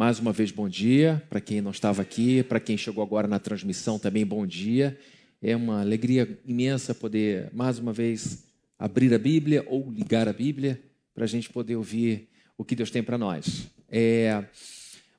Mais uma vez, bom dia. Para quem não estava aqui, para quem chegou agora na transmissão também, bom dia. É uma alegria imensa poder, mais uma vez, abrir a Bíblia ou ligar a Bíblia para a gente poder ouvir o que Deus tem para nós. É,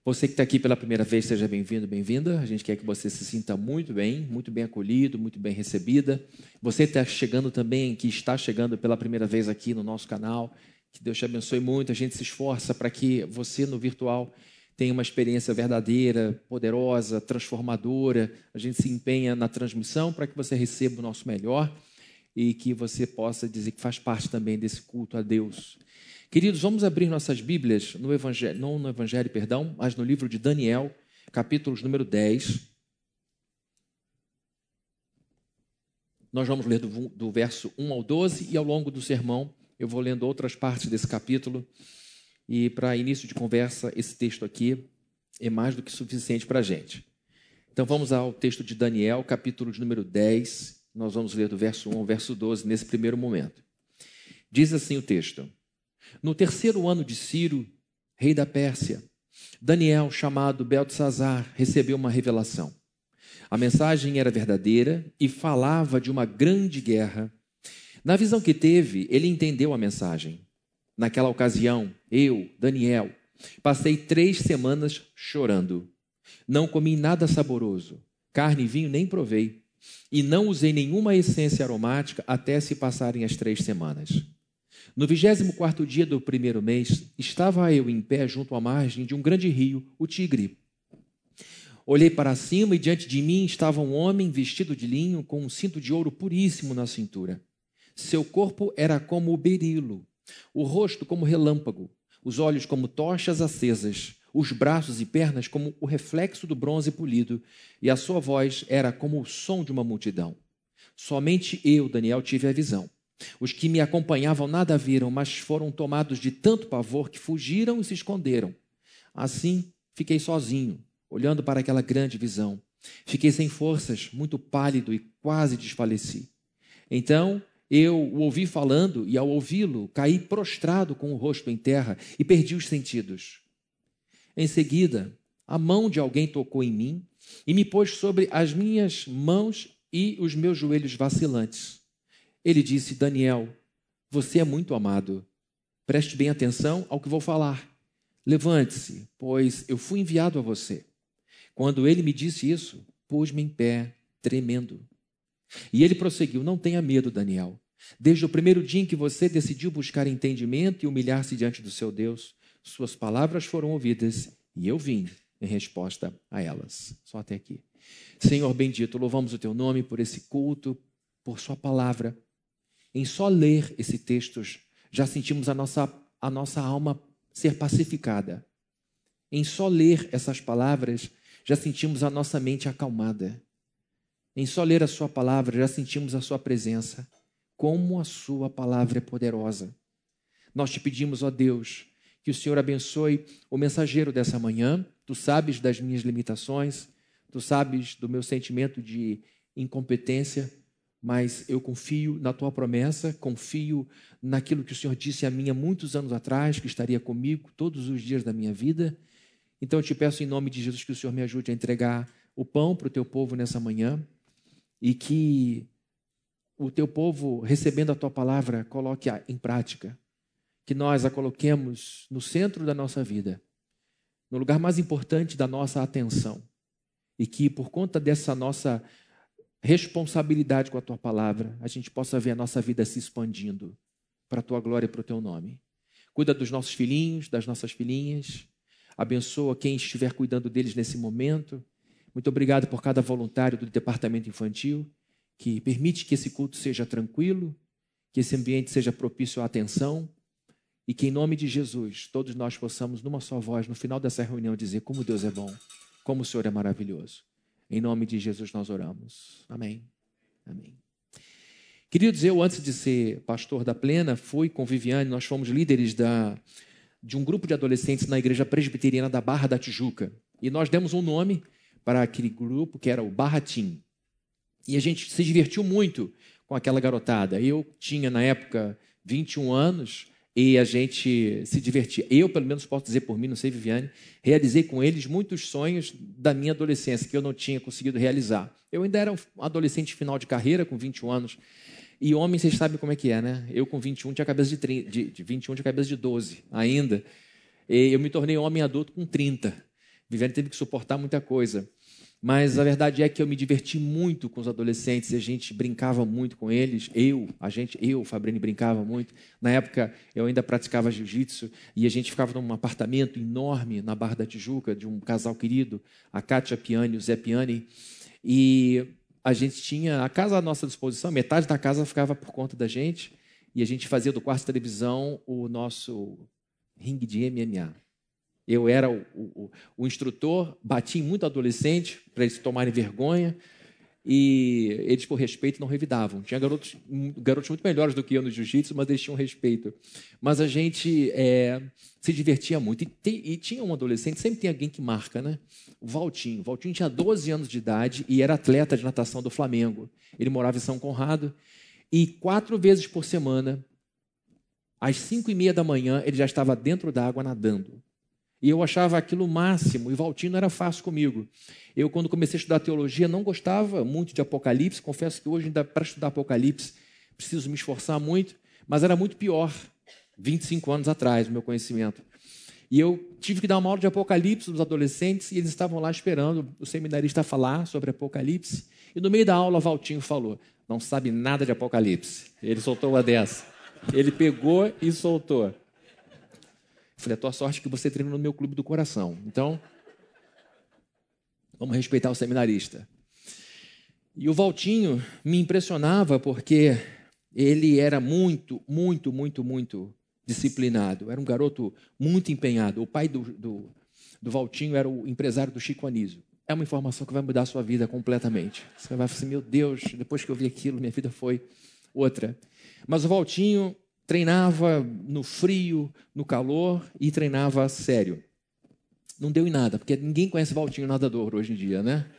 você que está aqui pela primeira vez, seja bem-vindo, bem-vinda. A gente quer que você se sinta muito bem, muito bem acolhido, muito bem recebida. Você está chegando também, que está chegando pela primeira vez aqui no nosso canal, que Deus te abençoe muito. A gente se esforça para que você no virtual tenha uma experiência verdadeira, poderosa, transformadora. A gente se empenha na transmissão para que você receba o nosso melhor e que você possa dizer que faz parte também desse culto a Deus. Queridos, vamos abrir nossas Bíblias no Evangelho, não no Evangelho, perdão, mas no livro de Daniel, capítulos número 10. Nós vamos ler do, do verso 1 ao 12 e ao longo do sermão eu vou lendo outras partes desse capítulo. E para início de conversa, esse texto aqui é mais do que suficiente para a gente. Então vamos ao texto de Daniel, capítulo de número 10. Nós vamos ler do verso 1 ao verso 12 nesse primeiro momento. Diz assim o texto: No terceiro ano de Ciro, rei da Pérsia, Daniel, chamado Beltesazar, recebeu uma revelação. A mensagem era verdadeira e falava de uma grande guerra na visão que teve, ele entendeu a mensagem. Naquela ocasião, eu, Daniel, passei três semanas chorando. Não comi nada saboroso, carne e vinho nem provei, e não usei nenhuma essência aromática até se passarem as três semanas. No vigésimo quarto dia do primeiro mês, estava eu em pé junto à margem de um grande rio, o Tigre. Olhei para cima e diante de mim estava um homem vestido de linho com um cinto de ouro puríssimo na cintura. Seu corpo era como o berilo, o rosto como relâmpago, os olhos como tochas acesas, os braços e pernas como o reflexo do bronze polido, e a sua voz era como o som de uma multidão. Somente eu, Daniel, tive a visão. Os que me acompanhavam nada viram, mas foram tomados de tanto pavor que fugiram e se esconderam. Assim, fiquei sozinho, olhando para aquela grande visão. Fiquei sem forças, muito pálido e quase desfaleci. Então eu o ouvi falando e, ao ouvi-lo, caí prostrado com o rosto em terra e perdi os sentidos. Em seguida, a mão de alguém tocou em mim e me pôs sobre as minhas mãos e os meus joelhos vacilantes. Ele disse: Daniel, você é muito amado. Preste bem atenção ao que vou falar. Levante-se, pois eu fui enviado a você. Quando ele me disse isso, pus-me em pé, tremendo. E ele prosseguiu: Não tenha medo, Daniel. Desde o primeiro dia em que você decidiu buscar entendimento e humilhar-se diante do seu Deus, suas palavras foram ouvidas e eu vim em resposta a elas. Só até aqui. Senhor bendito, louvamos o teu nome por esse culto, por sua palavra. Em só ler esse texto, já sentimos a nossa, a nossa alma ser pacificada. Em só ler essas palavras, já sentimos a nossa mente acalmada. Em só ler a sua palavra, já sentimos a sua presença como a Sua palavra é poderosa. Nós te pedimos, ó Deus, que o Senhor abençoe o mensageiro dessa manhã. Tu sabes das minhas limitações, tu sabes do meu sentimento de incompetência, mas eu confio na tua promessa, confio naquilo que o Senhor disse a mim há muitos anos atrás, que estaria comigo todos os dias da minha vida. Então eu te peço em nome de Jesus que o Senhor me ajude a entregar o pão para o teu povo nessa manhã e que o teu povo, recebendo a tua palavra, coloque -a em prática. Que nós a coloquemos no centro da nossa vida, no lugar mais importante da nossa atenção. E que, por conta dessa nossa responsabilidade com a tua palavra, a gente possa ver a nossa vida se expandindo para a tua glória e para o teu nome. Cuida dos nossos filhinhos, das nossas filhinhas. Abençoa quem estiver cuidando deles nesse momento. Muito obrigado por cada voluntário do departamento infantil que permite que esse culto seja tranquilo, que esse ambiente seja propício à atenção e que, em nome de Jesus, todos nós possamos, numa só voz, no final dessa reunião, dizer como Deus é bom, como o Senhor é maravilhoso. Em nome de Jesus nós oramos. Amém. Amém. Queridos, eu, antes de ser pastor da Plena, fui com Viviane, nós fomos líderes da, de um grupo de adolescentes na igreja presbiteriana da Barra da Tijuca. E nós demos um nome para aquele grupo que era o Barratim. E a gente se divertiu muito com aquela garotada. Eu tinha, na época, 21 anos, e a gente se divertia. Eu, pelo menos, posso dizer por mim, não sei, Viviane, realizei com eles muitos sonhos da minha adolescência que eu não tinha conseguido realizar. Eu ainda era um adolescente final de carreira, com 21 anos, e homem, vocês sabem como é que é, né? Eu, com 21, tinha cabeça de, 30, de, de 21, tinha cabeça de 12 ainda. E eu me tornei homem adulto com 30. Viviane teve que suportar muita coisa. Mas a verdade é que eu me diverti muito com os adolescentes a gente brincava muito com eles. Eu, a gente, eu, Fabrini, brincava muito. Na época eu ainda praticava jiu-jitsu e a gente ficava num apartamento enorme na Barra da Tijuca de um casal querido, a Kátia Piani e o Zé Piani. E a gente tinha a casa à nossa disposição, metade da casa ficava por conta da gente e a gente fazia do quarto televisão o nosso ringue de MMA. Eu era o, o, o instrutor, bati em muito adolescente para eles tomarem vergonha e eles, por respeito, não revidavam. Tinha garotos, garotos muito melhores do que eu no jiu-jitsu, mas eles tinham respeito. Mas a gente é, se divertia muito. E, te, e, tinha um adolescente, sempre tem alguém que marca, né? O Valtinho. O Valtinho tinha 12 anos de idade e era atleta de natação do Flamengo. Ele morava em São Conrado. E quatro vezes por semana, às cinco e meia da manhã, ele já estava dentro da água nadando. E eu achava aquilo o máximo, e Valtino era fácil comigo. Eu, quando comecei a estudar teologia, não gostava muito de Apocalipse. Confesso que hoje, ainda para estudar Apocalipse, preciso me esforçar muito, mas era muito pior, 25 anos atrás, o meu conhecimento. E eu tive que dar uma aula de Apocalipse dos adolescentes, e eles estavam lá esperando o seminarista falar sobre Apocalipse. E no meio da aula, Valtinho falou: Não sabe nada de Apocalipse. Ele soltou uma dessa. Ele pegou e soltou. Falei, a tua sorte é que você treina no meu clube do coração. Então, vamos respeitar o seminarista. E o Valtinho me impressionava porque ele era muito, muito, muito, muito disciplinado. Era um garoto muito empenhado. O pai do, do, do Valtinho era o empresário do Chico Anísio. É uma informação que vai mudar a sua vida completamente. Você vai falar assim, meu Deus, depois que eu vi aquilo, minha vida foi outra. Mas o Valtinho treinava no frio, no calor e treinava sério. Não deu em nada, porque ninguém conhece Valtinho nadador hoje em dia, né?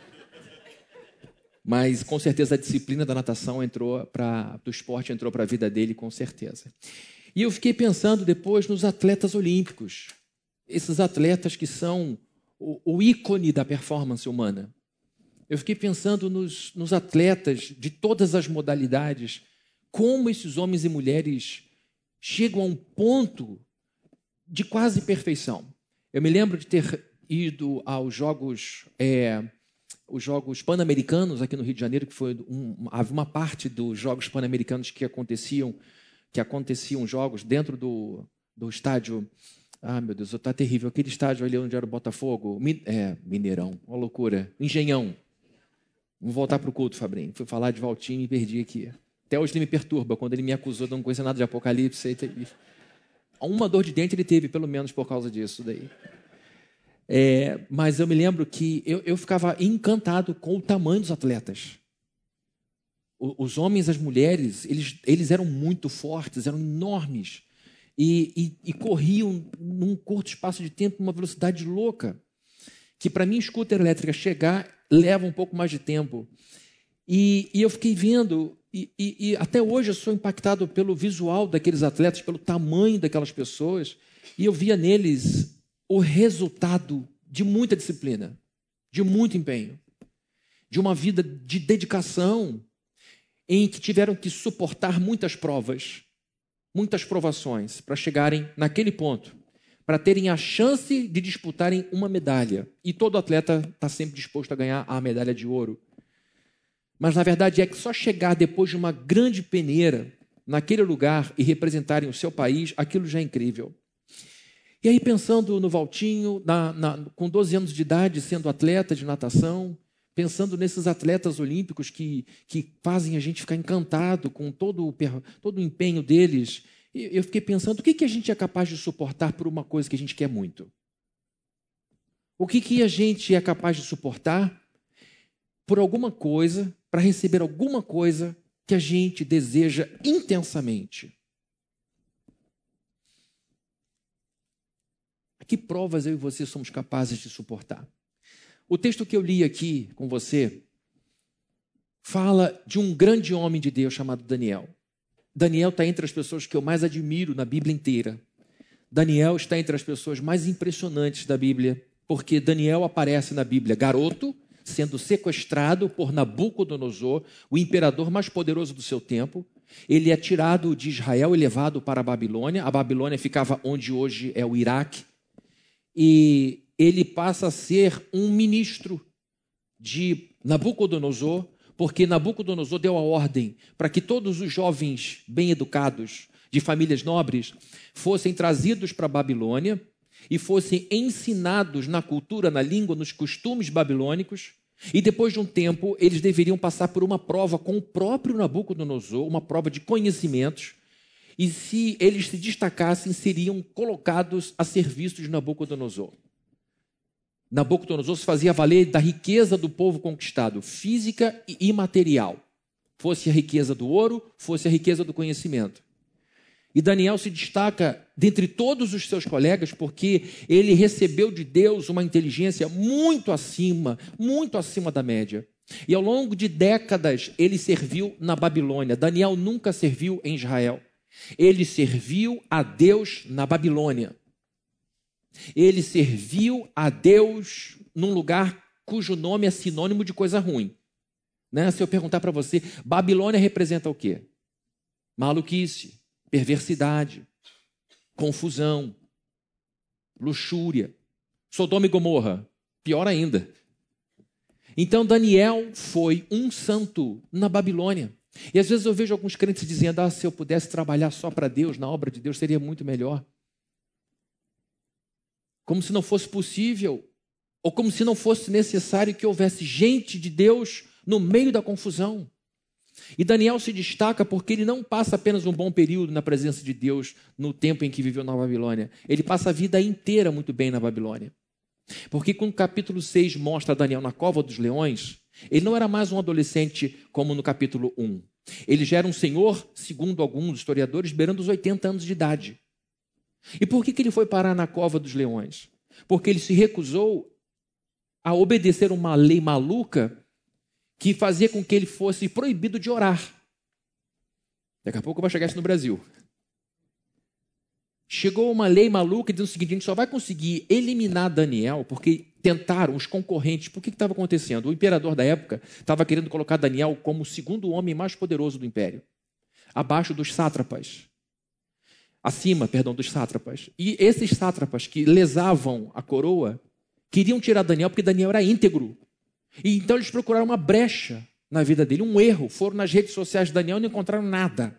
Mas com certeza a disciplina da natação entrou para do esporte entrou para a vida dele com certeza. E eu fiquei pensando depois nos atletas olímpicos, esses atletas que são o, o ícone da performance humana. Eu fiquei pensando nos, nos atletas de todas as modalidades, como esses homens e mulheres chegam a um ponto de quase perfeição. Eu me lembro de ter ido aos Jogos, é, os Jogos Pan-Americanos aqui no Rio de Janeiro, que foi um, uma parte dos Jogos Pan-Americanos que aconteciam, que aconteciam jogos dentro do, do estádio. Ah, meu Deus, está terrível. Aquele estádio ali onde era o Botafogo, é, Mineirão, uma loucura. Engenhão. Vamos voltar para o culto, Fabrinho. Fui falar de Valtinho e perdi aqui. Até hoje ele me perturba quando ele me acusou de não conhecer nada de Apocalipse. Uma dor de dente ele teve, pelo menos por causa disso daí. É, mas eu me lembro que eu, eu, ficava encantado com o tamanho dos atletas. O, os homens, as mulheres, eles, eles eram muito fortes, eram enormes. E, e, e corriam num curto espaço de tempo, uma velocidade louca. Que para mim, scooter elétrica chegar leva um pouco mais de tempo. E, e eu fiquei vendo e, e, e, até hoje eu sou impactado pelo visual daqueles atletas, pelo tamanho daquelas pessoas, e eu via neles o resultado de muita disciplina, de muito empenho, de uma vida de dedicação, em que tiveram que suportar muitas provas, muitas provações, para chegarem naquele ponto, para terem a chance de disputarem uma medalha. E todo atleta está sempre disposto a ganhar a medalha de ouro. Mas na verdade é que só chegar depois de uma grande peneira naquele lugar e representarem o seu país, aquilo já é incrível. E aí, pensando no Valtinho, na, na, com 12 anos de idade, sendo atleta de natação, pensando nesses atletas olímpicos que, que fazem a gente ficar encantado com todo o, todo o empenho deles, eu fiquei pensando: o que, que a gente é capaz de suportar por uma coisa que a gente quer muito? O que, que a gente é capaz de suportar por alguma coisa para receber alguma coisa que a gente deseja intensamente. Que provas eu e você somos capazes de suportar? O texto que eu li aqui com você fala de um grande homem de Deus chamado Daniel. Daniel está entre as pessoas que eu mais admiro na Bíblia inteira. Daniel está entre as pessoas mais impressionantes da Bíblia, porque Daniel aparece na Bíblia garoto, sendo sequestrado por Nabucodonosor, o imperador mais poderoso do seu tempo. Ele é tirado de Israel e levado para a Babilônia. A Babilônia ficava onde hoje é o Iraque. E ele passa a ser um ministro de Nabucodonosor, porque Nabucodonosor deu a ordem para que todos os jovens bem educados, de famílias nobres, fossem trazidos para a Babilônia e fossem ensinados na cultura, na língua, nos costumes babilônicos. E depois de um tempo, eles deveriam passar por uma prova com o próprio Nabucodonosor, uma prova de conhecimentos. E se eles se destacassem, seriam colocados a serviço de Nabucodonosor. Nabucodonosor se fazia valer da riqueza do povo conquistado, física e imaterial. Fosse a riqueza do ouro, fosse a riqueza do conhecimento. E Daniel se destaca dentre todos os seus colegas porque ele recebeu de Deus uma inteligência muito acima, muito acima da média. E ao longo de décadas ele serviu na Babilônia. Daniel nunca serviu em Israel. Ele serviu a Deus na Babilônia. Ele serviu a Deus num lugar cujo nome é sinônimo de coisa ruim. Né? Se eu perguntar para você, Babilônia representa o quê? Maluquice, perversidade, confusão, luxúria. Sodoma e Gomorra, pior ainda. Então Daniel foi um santo na Babilônia. E às vezes eu vejo alguns crentes dizendo: ah, se eu pudesse trabalhar só para Deus, na obra de Deus, seria muito melhor como se não fosse possível, ou como se não fosse necessário que houvesse gente de Deus no meio da confusão. E Daniel se destaca porque ele não passa apenas um bom período na presença de Deus no tempo em que viveu na Babilônia. Ele passa a vida inteira muito bem na Babilônia. Porque quando o capítulo 6 mostra Daniel na cova dos leões, ele não era mais um adolescente como no capítulo 1. Ele já era um senhor, segundo alguns historiadores, beirando os 80 anos de idade. E por que, que ele foi parar na cova dos leões? Porque ele se recusou a obedecer uma lei maluca que fazia com que ele fosse proibido de orar. Daqui a pouco vai chegar isso no Brasil. Chegou uma lei maluca dizendo o seguinte: a gente só vai conseguir eliminar Daniel porque tentaram os concorrentes. Por que estava acontecendo? O imperador da época estava querendo colocar Daniel como o segundo homem mais poderoso do império, abaixo dos sátrapas acima, perdão, dos sátrapas. E esses sátrapas que lesavam a coroa queriam tirar Daniel porque Daniel era íntegro. E então eles procuraram uma brecha na vida dele, um erro. Foram nas redes sociais de Daniel e não encontraram nada.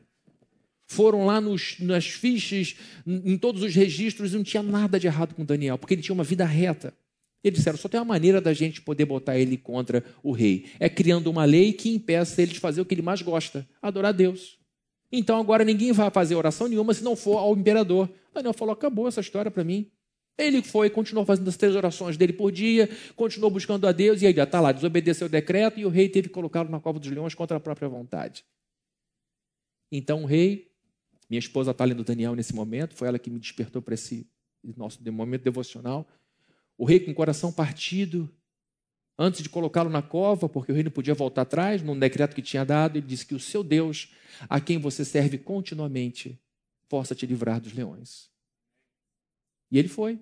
Foram lá nos, nas fichas, em todos os registros, e não tinha nada de errado com Daniel, porque ele tinha uma vida reta. Eles disseram: só tem uma maneira da gente poder botar ele contra o rei. É criando uma lei que impeça ele de fazer o que ele mais gosta: adorar Deus. Então agora ninguém vai fazer oração nenhuma se não for ao imperador. Daniel falou: acabou essa história para mim. Ele foi, continuou fazendo as três orações dele por dia, continuou buscando a Deus, e aí já está lá, desobedeceu o decreto, e o rei teve que colocá-lo na cova dos leões contra a própria vontade. Então o rei, minha esposa está lendo Daniel nesse momento, foi ela que me despertou para esse nosso momento devocional. O rei com o coração partido, antes de colocá-lo na cova, porque o rei não podia voltar atrás, num decreto que tinha dado, ele disse que o seu Deus, a quem você serve continuamente, possa te livrar dos leões. E ele foi.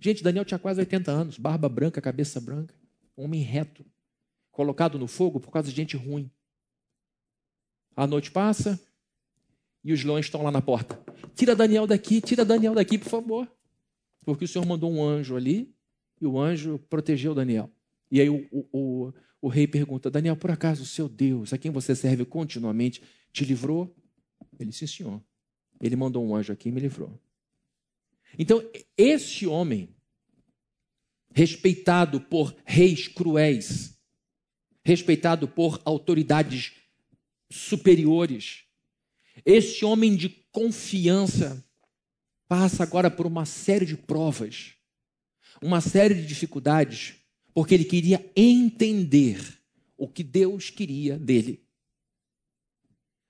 Gente, Daniel tinha quase 80 anos, barba branca, cabeça branca, homem reto, colocado no fogo por causa de gente ruim. A noite passa e os leões estão lá na porta. Tira Daniel daqui, tira Daniel daqui, por favor. Porque o Senhor mandou um anjo ali e o anjo protegeu Daniel. E aí o, o, o, rei pergunta: Daniel, por acaso o seu Deus, a quem você serve continuamente, te livrou? Ele disse: Senhor. Ele mandou um anjo aqui e me livrou. Então, esse homem, respeitado por reis cruéis, respeitado por autoridades superiores, esse homem de confiança passa agora por uma série de provas, uma série de dificuldades porque ele queria entender o que Deus queria dele.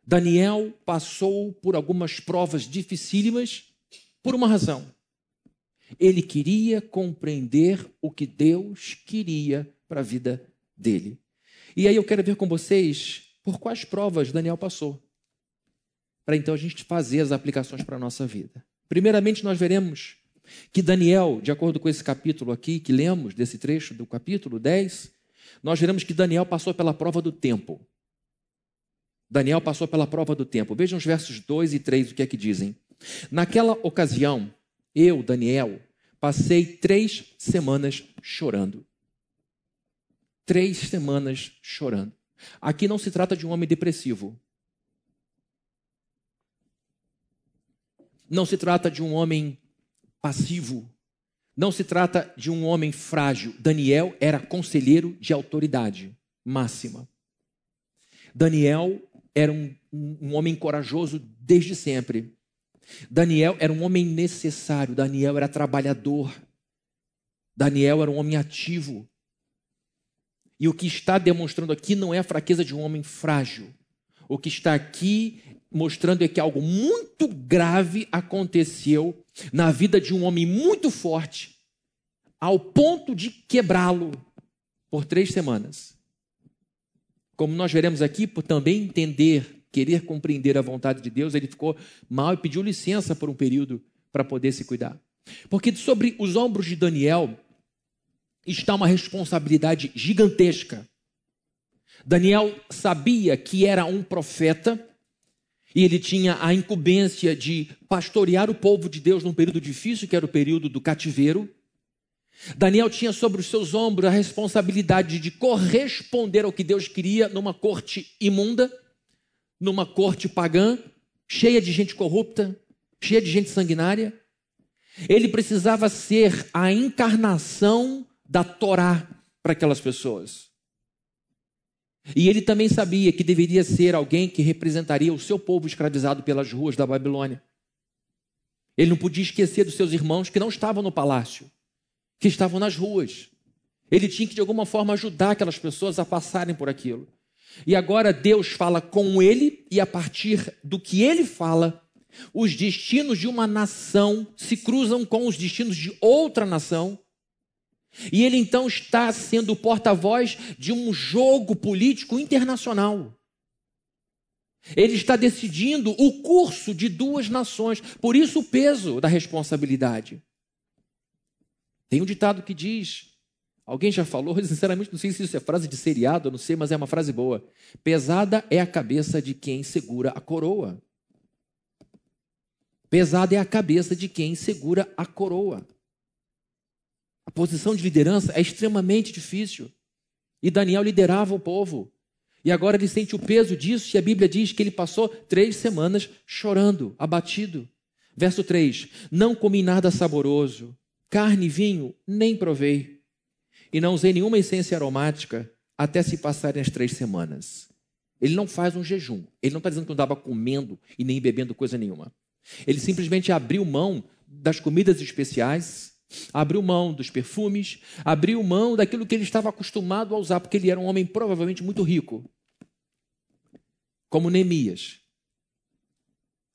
Daniel passou por algumas provas dificílimas por uma razão. Ele queria compreender o que Deus queria para a vida dele. E aí eu quero ver com vocês por quais provas Daniel passou. para então a gente fazer as aplicações para a nossa vida. Primeiramente, nós veremos que Daniel, de acordo com esse capítulo aqui, que lemos, desse trecho do capítulo 10, nós veremos que Daniel passou pela prova do tempo. Daniel passou pela prova do tempo. Vejam os versos 2 e 3, o que é que dizem. Naquela ocasião, eu, Daniel, passei três semanas chorando. Três semanas chorando. Aqui não se trata de um homem depressivo. Não se trata de um homem passivo. Não se trata de um homem frágil. Daniel era conselheiro de autoridade máxima. Daniel era um, um, homem corajoso desde sempre. Daniel era um homem necessário. Daniel era trabalhador. Daniel era um homem ativo. E o que está demonstrando aqui não é a fraqueza de um homem frágil. O que está aqui mostrando é que algo muito grave aconteceu na vida de um homem muito forte, ao ponto de quebrá-lo por três semanas. Como nós veremos aqui, por também entender, querer compreender a vontade de Deus, ele ficou mal e pediu licença por um período para poder se cuidar. Porque sobre os ombros de Daniel está uma responsabilidade gigantesca. Daniel sabia que era um profeta e ele tinha a incumbência de pastorear o povo de Deus num período difícil, que era o período do cativeiro. Daniel tinha sobre os seus ombros a responsabilidade de corresponder ao que Deus queria numa corte imunda, numa corte pagã, cheia de gente corrupta, cheia de gente sanguinária. Ele precisava ser a encarnação da Torá para aquelas pessoas. E ele também sabia que deveria ser alguém que representaria o seu povo escravizado pelas ruas da Babilônia. Ele não podia esquecer dos seus irmãos que não estavam no palácio, que estavam nas ruas. Ele tinha que, de alguma forma, ajudar aquelas pessoas a passarem por aquilo. E agora Deus fala com ele, e a partir do que ele fala, os destinos de uma nação se cruzam com os destinos de outra nação, e ele então está sendo o porta-voz de um jogo político internacional. Ele está decidindo o curso de duas nações, por isso o peso da responsabilidade. Tem um ditado que diz: alguém já falou, sinceramente não sei se isso é frase de seriado, não sei, mas é uma frase boa. Pesada é a cabeça de quem segura a coroa. Pesada é a cabeça de quem segura a coroa. A posição de liderança é extremamente difícil. E Daniel liderava o povo. E agora ele sente o peso disso, e a Bíblia diz que ele passou três semanas chorando, abatido. Verso 3: Não comi nada saboroso, carne e vinho nem provei, e não usei nenhuma essência aromática até se passarem as três semanas. Ele não faz um jejum, ele não está dizendo que não estava comendo e nem bebendo coisa nenhuma. Ele simplesmente abriu mão das comidas especiais, Abriu mão dos perfumes, abriu mão daquilo que ele estava acostumado a usar, porque ele era um homem provavelmente muito rico, como Neemias.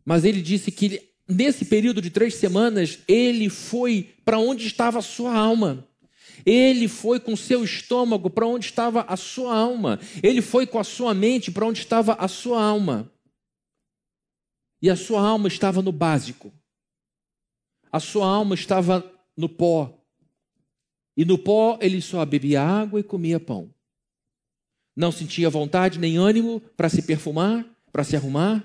Mas ele disse que nesse período de três semanas, ele foi para onde estava a sua alma. Ele foi com seu estômago para onde estava a sua alma. Ele foi com a sua mente para onde estava a sua alma. E a sua alma estava no básico. A sua alma estava no pó. E no pó ele só bebia água e comia pão. Não sentia vontade nem ânimo para se perfumar, para se arrumar,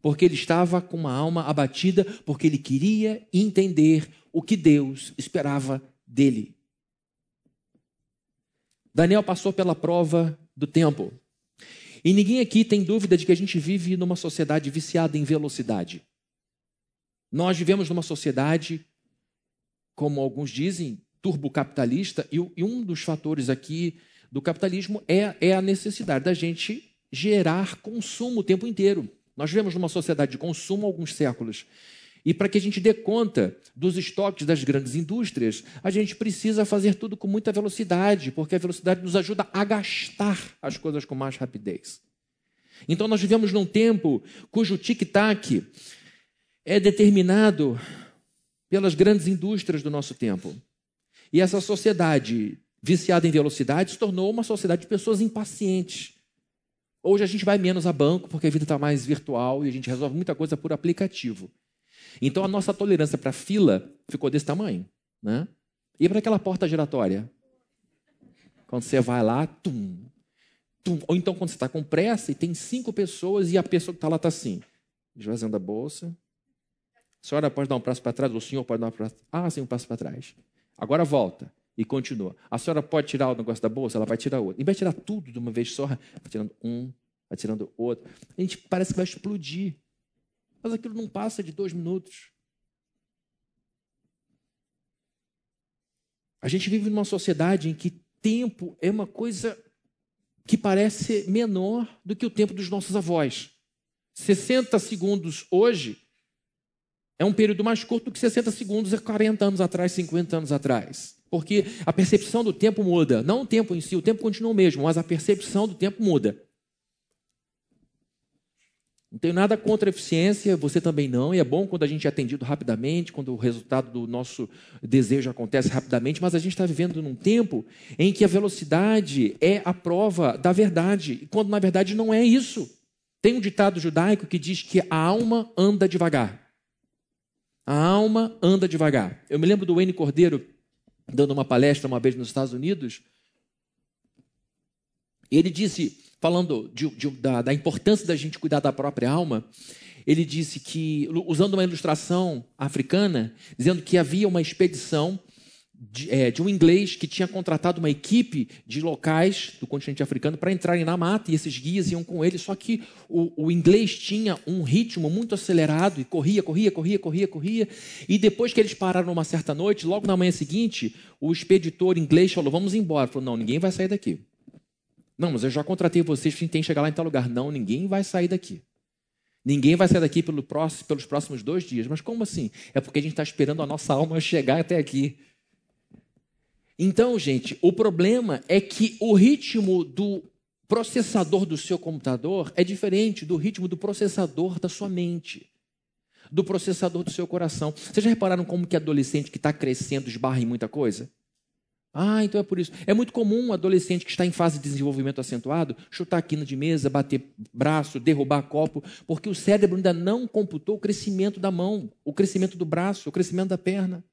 porque ele estava com uma alma abatida, porque ele queria entender o que Deus esperava dele. Daniel passou pela prova do tempo. E ninguém aqui tem dúvida de que a gente vive numa sociedade viciada em velocidade. Nós vivemos numa sociedade como alguns dizem, turbocapitalista, e, um dos fatores aqui do capitalismo é, é a necessidade da gente gerar consumo o tempo inteiro. Nós vivemos numa sociedade de consumo há alguns séculos. E para que a gente dê conta dos estoques das grandes indústrias, a gente precisa fazer tudo com muita velocidade, porque a velocidade nos ajuda a gastar as coisas com mais rapidez. Então nós vivemos num tempo cujo tic-tac é determinado pelas grandes indústrias do nosso tempo. E essa sociedade viciada em velocidade se tornou uma sociedade de pessoas impacientes. Hoje a gente vai menos a banco porque a vida está mais virtual e a gente resolve muita coisa por aplicativo. Então a nossa tolerância para fila ficou desse tamanho. Né? E para aquela porta giratória? Quando você vai lá, tum, tum. Ou então quando você está com pressa e tem cinco pessoas e a pessoa que está lá está assim, esvaziando a bolsa. A senhora pode dar um passo para trás, ou o senhor pode dar um passo. Ah, sim, um passo para trás. Agora volta e continua. A senhora pode tirar o negócio da bolsa, ela vai tirar outro. E vai tirar tudo de uma vez só, vai tirando um, vai tirando outro. A gente parece que vai explodir. Mas aquilo não passa de dois minutos. A gente vive numa sociedade em que tempo é uma coisa que parece menor do que o tempo dos nossos avós. 60 segundos hoje é um período mais curto do que 60 segundos há 40 anos atrás, 50 anos atrás. Porque a percepção do tempo muda. Não o tempo em si, o tempo continua o mesmo, mas a percepção do tempo muda. Não tenho nada contra a eficiência, você também não, e é bom quando a gente é atendido rapidamente, quando o resultado do nosso desejo acontece rapidamente, mas a gente está vivendo num tempo em que a velocidade é a prova da verdade, quando na verdade não é isso. Tem um ditado judaico que diz que a alma anda devagar. A alma anda devagar. Eu me lembro do Wayne Cordeiro dando uma palestra uma vez nos Estados Unidos. Ele disse falando de, de, da, da importância da gente cuidar da própria alma, ele disse que, usando uma ilustração africana, dizendo que havia uma expedição de, é, de, um inglês que tinha contratado uma equipe de locais do continente africano para entrarem na mata e esses guias iam com ele. Só que o, o, inglês tinha um ritmo muito acelerado e corria, corria, corria, corria, corria. E depois que eles pararam uma certa noite, logo na manhã seguinte, o expeditor inglês falou: Vamos embora. Falou: Não, ninguém vai sair daqui. Não, mas eu já contratei vocês, gente tem que chegar lá em tal lugar. Não, ninguém vai sair daqui. Ninguém vai sair daqui pelo próximo, pelos próximos dois dias. Mas como assim? É porque a gente está esperando a nossa alma chegar até aqui. Então, gente, o problema é que o ritmo do processador do seu computador é diferente do ritmo do processador da sua mente, do processador do seu coração. Vocês já repararam como que adolescente que está crescendo esbarra em muita coisa? Ah, então é por isso. É muito comum um adolescente que está em fase de desenvolvimento acentuado chutar quina de mesa, bater braço, derrubar copo, porque o cérebro ainda não computou o crescimento da mão, o crescimento do braço, o crescimento da perna.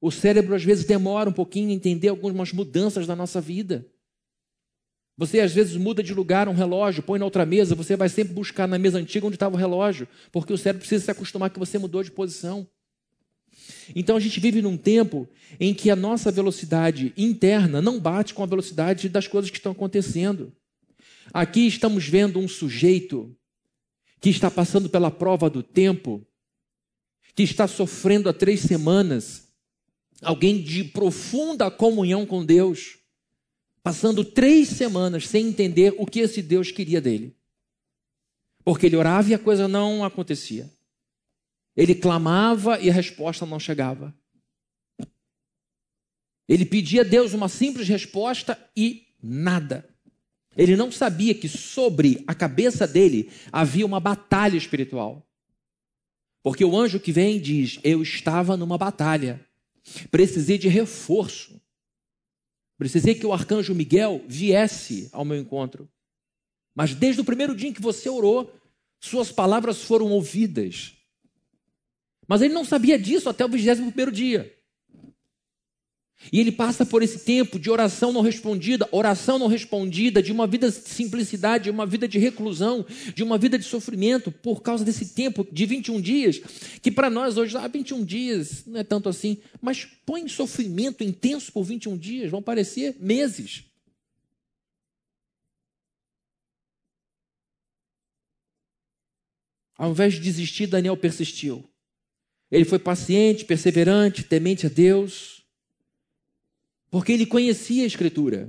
O cérebro às vezes demora um pouquinho a entender algumas mudanças da nossa vida. Você às vezes muda de lugar um relógio, põe na outra mesa, você vai sempre buscar na mesa antiga onde estava o relógio, porque o cérebro precisa se acostumar que você mudou de posição. Então a gente vive num tempo em que a nossa velocidade interna não bate com a velocidade das coisas que estão acontecendo. Aqui estamos vendo um sujeito que está passando pela prova do tempo, que está sofrendo há três semanas, alguém de profunda comunhão com Deus, passando três semanas sem entender o que esse Deus queria dele. Porque ele orava e a coisa não acontecia. Ele clamava e a resposta não chegava. Ele pedia a Deus uma simples resposta e nada. Ele não sabia que sobre a cabeça dele havia uma batalha espiritual. Porque o anjo que vem diz: Eu estava numa batalha, precisei de reforço, precisei que o arcanjo Miguel viesse ao meu encontro. Mas desde o primeiro dia em que você orou, suas palavras foram ouvidas. Mas ele não sabia disso até o 21 dia. E ele passa por esse tempo de oração não respondida, oração não respondida, de uma vida de simplicidade, de uma vida de reclusão, de uma vida de sofrimento, por causa desse tempo de 21 dias, que para nós hoje, ah, 21 dias não é tanto assim, mas põe sofrimento intenso por 21 dias, vão parecer meses. Ao invés de desistir, Daniel persistiu. Ele foi paciente, perseverante, temente a Deus, porque ele conhecia a Escritura.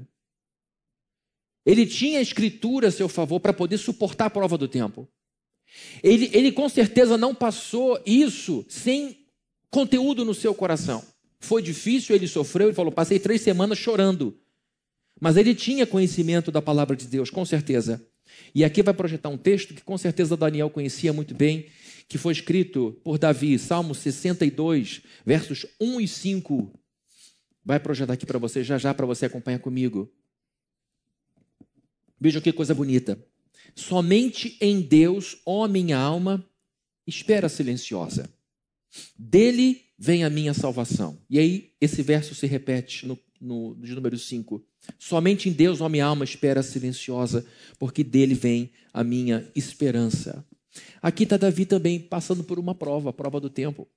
Ele tinha a Escritura a seu favor para poder suportar a prova do tempo. Ele, ele com certeza não passou isso sem conteúdo no seu coração. Foi difícil, ele sofreu, ele falou: passei três semanas chorando. Mas ele tinha conhecimento da palavra de Deus, com certeza. E aqui vai projetar um texto que com certeza Daniel conhecia muito bem que foi escrito por Davi, Salmo 62, versos 1 e 5. Vai projetar aqui para você já já para você acompanhar comigo. Vejam que coisa bonita. Somente em Deus, ó minha alma, espera silenciosa. Dele vem a minha salvação. E aí, esse verso se repete no, no de número 5. Somente em Deus, ó minha alma, espera silenciosa, porque dele vem a minha esperança. Aqui está Davi também passando por uma prova, a prova do tempo.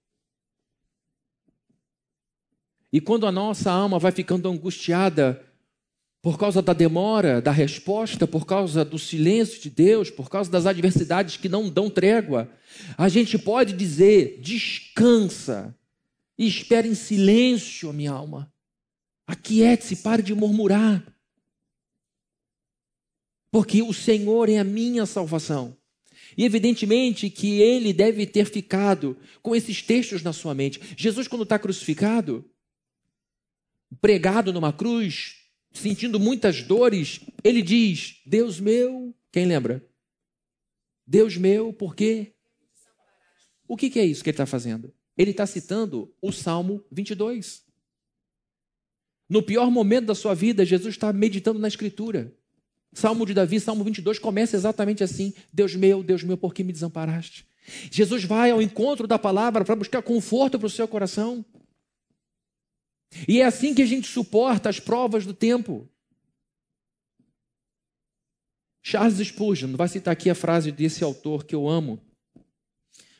E quando a nossa alma vai ficando angustiada por causa da demora da resposta, por causa do silêncio de Deus, por causa das adversidades que não dão trégua, a gente pode dizer: descansa e espera em silêncio, minha alma. Aquiete-se, pare de murmurar. Porque o Senhor é a minha salvação. E evidentemente que ele deve ter ficado com esses textos na sua mente. Jesus, quando está crucificado, pregado numa cruz, sentindo muitas dores, ele diz: Deus meu, quem lembra? Deus meu, por quê? O que, que é isso que ele está fazendo? Ele está citando o Salmo 22. No pior momento da sua vida, Jesus está meditando na Escritura. Salmo de Davi, Salmo 22, começa exatamente assim: Deus meu, Deus meu, por que me desamparaste? Jesus vai ao encontro da palavra para buscar conforto para o seu coração. E é assim que a gente suporta as provas do tempo. Charles Spurgeon, vai citar aqui a frase desse autor que eu amo.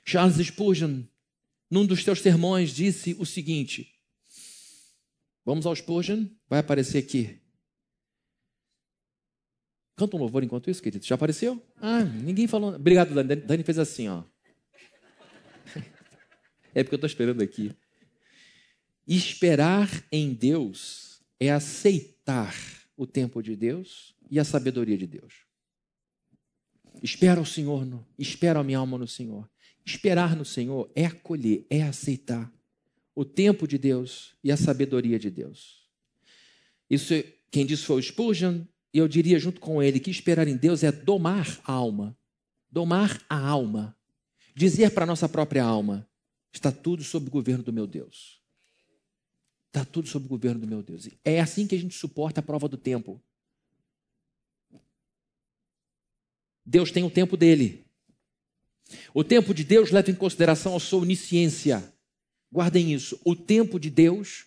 Charles Spurgeon, num dos seus sermões, disse o seguinte: Vamos ao Spurgeon, vai aparecer aqui. Canta um louvor enquanto isso, querido. Já apareceu? Ah, ninguém falou. Obrigado, Dani. Dani fez assim, ó. É porque eu estou esperando aqui. Esperar em Deus é aceitar o tempo de Deus e a sabedoria de Deus. Espera o Senhor, no, espera a minha alma no Senhor. Esperar no Senhor é acolher, é aceitar o tempo de Deus e a sabedoria de Deus. Isso quem disse foi o Spurgeon, e eu diria junto com ele que esperar em Deus é domar a alma. Domar a alma. Dizer para a nossa própria alma: está tudo sob o governo do meu Deus. Está tudo sob o governo do meu Deus. É assim que a gente suporta a prova do tempo. Deus tem o tempo dele. O tempo de Deus leva em consideração a sua onisciência. Guardem isso. O tempo de Deus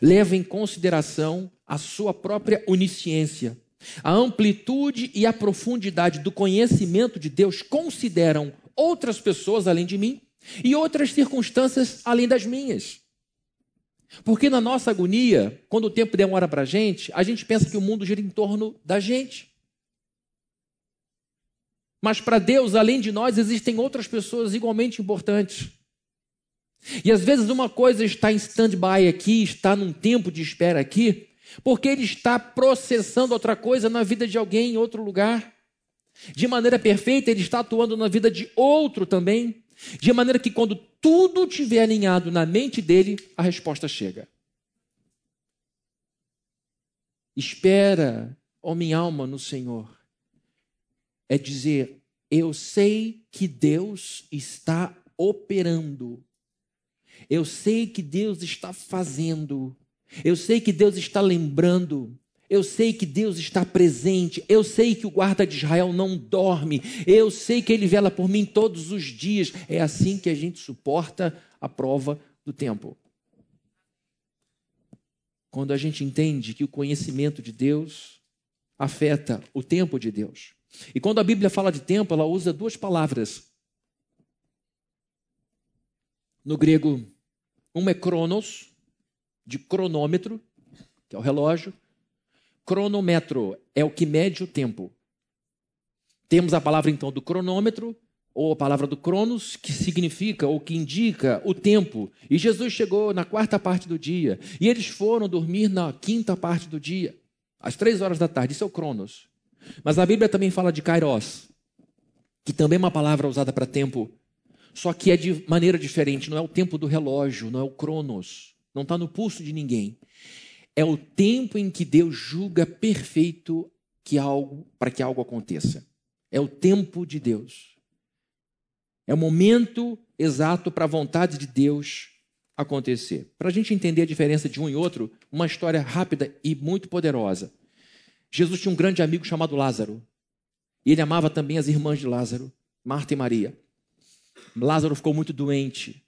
leva em consideração a sua própria onisciência. A amplitude e a profundidade do conhecimento de Deus consideram outras pessoas além de mim e outras circunstâncias além das minhas. Porque na nossa agonia, quando o tempo demora para a gente, a gente pensa que o mundo gira em torno da gente. Mas para Deus, além de nós, existem outras pessoas igualmente importantes. E às vezes uma coisa está em stand-by aqui, está num tempo de espera aqui, porque ele está processando outra coisa na vida de alguém em outro lugar. De maneira perfeita, ele está atuando na vida de outro também. De maneira que quando tudo estiver alinhado na mente dele, a resposta chega. Espera, ó minha alma, no Senhor. É dizer, eu sei que Deus está operando. Eu sei que Deus está fazendo. Eu sei que Deus está lembrando. Eu sei que Deus está presente. Eu sei que o guarda de Israel não dorme. Eu sei que ele vela por mim todos os dias. É assim que a gente suporta a prova do tempo. Quando a gente entende que o conhecimento de Deus afeta o tempo de Deus. E quando a Bíblia fala de tempo, ela usa duas palavras. No grego, uma é cronos, de cronômetro, que é o relógio, Cronômetro é o que mede o tempo. Temos a palavra então do cronômetro, ou a palavra do cronos, que significa ou que indica o tempo. E Jesus chegou na quarta parte do dia, e eles foram dormir na quinta parte do dia, às três horas da tarde. Isso é o cronos. Mas a Bíblia também fala de kairos, que também é uma palavra usada para tempo, só que é de maneira diferente. Não é o tempo do relógio, não é o cronos, não está no pulso de ninguém é o tempo em que Deus julga perfeito que algo para que algo aconteça. É o tempo de Deus. É o momento exato para a vontade de Deus acontecer. Para a gente entender a diferença de um e outro, uma história rápida e muito poderosa. Jesus tinha um grande amigo chamado Lázaro. E ele amava também as irmãs de Lázaro, Marta e Maria. Lázaro ficou muito doente.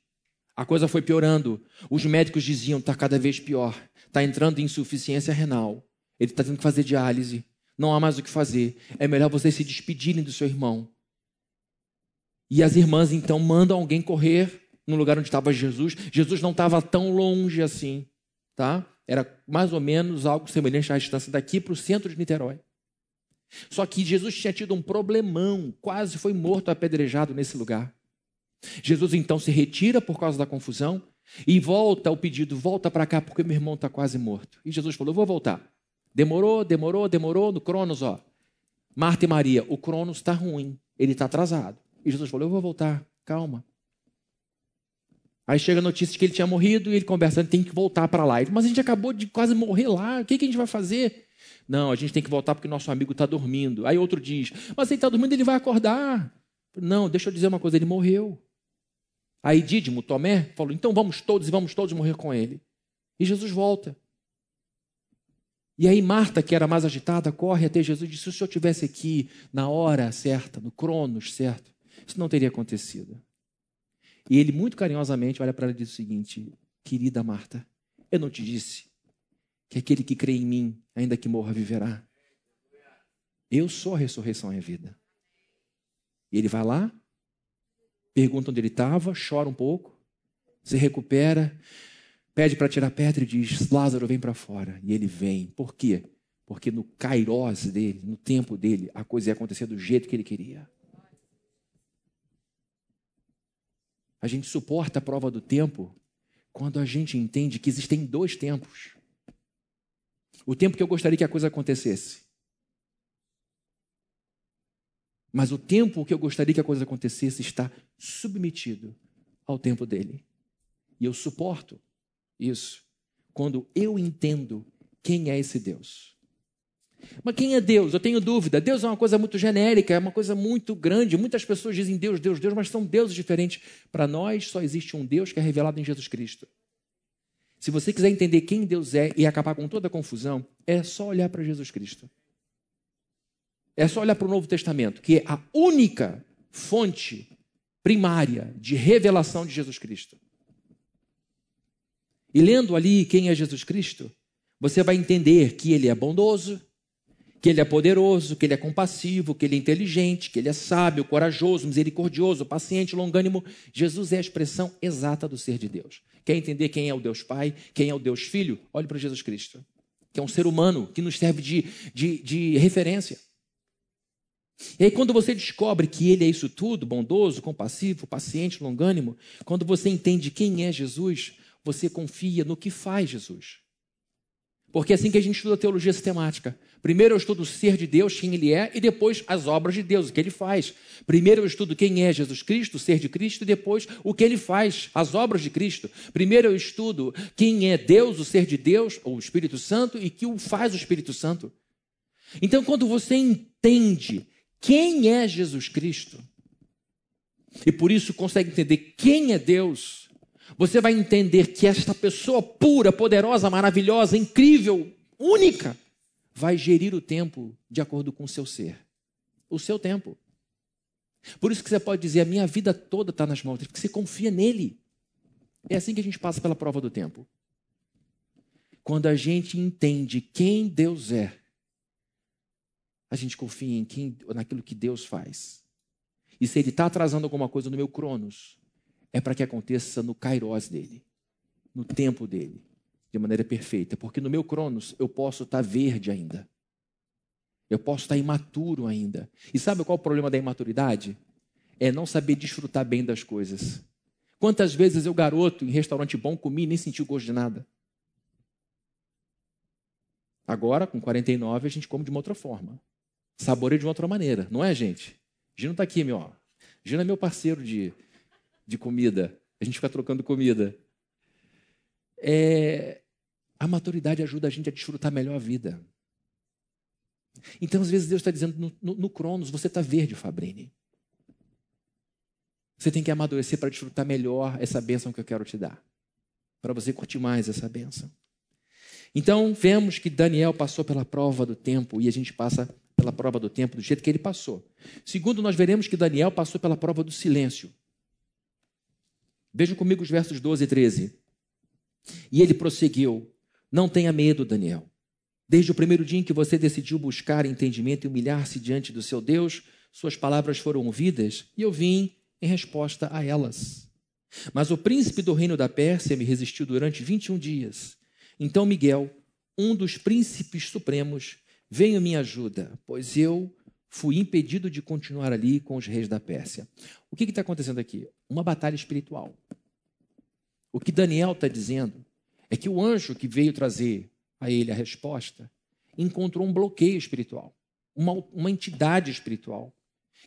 A coisa foi piorando. Os médicos diziam: está cada vez pior. Está entrando em insuficiência renal. Ele está tendo que fazer diálise. Não há mais o que fazer. É melhor vocês se despedirem do seu irmão. E as irmãs então mandam alguém correr no lugar onde estava Jesus. Jesus não estava tão longe assim, tá? Era mais ou menos algo semelhante à distância daqui para o centro de Niterói. Só que Jesus tinha tido um problemão, quase foi morto apedrejado nesse lugar. Jesus então se retira por causa da confusão e volta ao pedido: volta para cá porque meu irmão está quase morto. E Jesus falou: vou voltar. Demorou, demorou, demorou no Cronos, ó. Marta e Maria, o Cronos está ruim, ele está atrasado. E Jesus falou: eu vou voltar, calma. Aí chega a notícia de que ele tinha morrido e ele conversa, ele tem que voltar para lá. Mas a gente acabou de quase morrer lá, o que, que a gente vai fazer? Não, a gente tem que voltar porque nosso amigo está dormindo. Aí outro diz, mas ele está dormindo, ele vai acordar. Não, deixa eu dizer uma coisa, ele morreu. Aí Dídimo, Tomé, falou, então vamos todos e vamos todos morrer com ele. E Jesus volta. E aí Marta, que era mais agitada, corre até Jesus e diz, se o senhor estivesse aqui na hora certa, no cronos certo, isso não teria acontecido. E ele muito carinhosamente olha para ela e diz o seguinte, querida Marta, eu não te disse que aquele que crê em mim, ainda que morra, viverá. Eu sou a ressurreição e a vida. E ele vai lá, pergunta onde ele estava, chora um pouco, se recupera, pede para tirar pedra e diz: Lázaro, vem para fora. E ele vem. Por quê? Porque no kairós dele, no tempo dele, a coisa ia acontecer do jeito que ele queria. A gente suporta a prova do tempo quando a gente entende que existem dois tempos. O tempo que eu gostaria que a coisa acontecesse. Mas o tempo que eu gostaria que a coisa acontecesse está submetido ao tempo dele. E eu suporto isso quando eu entendo quem é esse Deus. Mas quem é Deus? Eu tenho dúvida. Deus é uma coisa muito genérica, é uma coisa muito grande. Muitas pessoas dizem Deus, Deus, Deus, mas são deuses diferentes. Para nós só existe um Deus que é revelado em Jesus Cristo. Se você quiser entender quem Deus é e acabar com toda a confusão, é só olhar para Jesus Cristo. É só olhar para o Novo Testamento, que é a única fonte primária de revelação de Jesus Cristo. E lendo ali quem é Jesus Cristo, você vai entender que ele é bondoso, que ele é poderoso, que ele é compassivo, que ele é inteligente, que ele é sábio, corajoso, misericordioso, paciente, longânimo. Jesus é a expressão exata do ser de Deus. Quer entender quem é o Deus Pai, quem é o Deus Filho? Olhe para Jesus Cristo, que é um ser humano que nos serve de, de, de referência. E aí, quando você descobre que ele é isso tudo, bondoso, compassivo, paciente, longânimo, quando você entende quem é Jesus, você confia no que faz Jesus. Porque é assim que a gente estuda teologia sistemática. Primeiro eu estudo o ser de Deus, quem ele é, e depois as obras de Deus, o que ele faz. Primeiro eu estudo quem é Jesus Cristo, o ser de Cristo, e depois o que ele faz, as obras de Cristo. Primeiro eu estudo quem é Deus, o ser de Deus, ou o Espírito Santo, e que o faz o Espírito Santo. Então, quando você entende quem é Jesus Cristo, e por isso consegue entender quem é Deus, você vai entender que esta pessoa pura, poderosa, maravilhosa, incrível, única, vai gerir o tempo de acordo com o seu ser, o seu tempo. Por isso que você pode dizer: a minha vida toda está nas mãos porque você confia nele. É assim que a gente passa pela prova do tempo. Quando a gente entende quem Deus é, a gente confia em quem, naquilo que Deus faz. E se ele está atrasando alguma coisa no meu cronos, é para que aconteça no kairos dele, no tempo dele de maneira perfeita, porque no meu cronos eu posso estar verde ainda. Eu posso estar imaturo ainda. E sabe qual é o problema da imaturidade? É não saber desfrutar bem das coisas. Quantas vezes eu, garoto, em restaurante bom, comi e nem senti o gosto de nada? Agora, com 49, a gente come de uma outra forma. Saboreia de uma outra maneira, não é, gente? Gino está aqui, meu. Gino é meu parceiro de, de comida. A gente fica trocando comida. É, a maturidade ajuda a gente a desfrutar melhor a vida. Então, às vezes, Deus está dizendo: no, no, no Cronos, você está verde, Fabrini. Você tem que amadurecer para desfrutar melhor essa bênção que eu quero te dar. Para você curtir mais essa bênção. Então, vemos que Daniel passou pela prova do tempo e a gente passa pela prova do tempo do jeito que ele passou. Segundo, nós veremos que Daniel passou pela prova do silêncio. Vejam comigo os versos 12 e 13. E ele prosseguiu: Não tenha medo, Daniel. Desde o primeiro dia em que você decidiu buscar entendimento e humilhar-se diante do seu Deus, suas palavras foram ouvidas e eu vim em resposta a elas. Mas o príncipe do reino da Pérsia me resistiu durante 21 dias. Então Miguel, um dos príncipes supremos, em minha ajuda, pois eu fui impedido de continuar ali com os reis da Pérsia. O que está acontecendo aqui? Uma batalha espiritual. O que Daniel está dizendo é que o anjo que veio trazer a ele a resposta encontrou um bloqueio espiritual, uma, uma entidade espiritual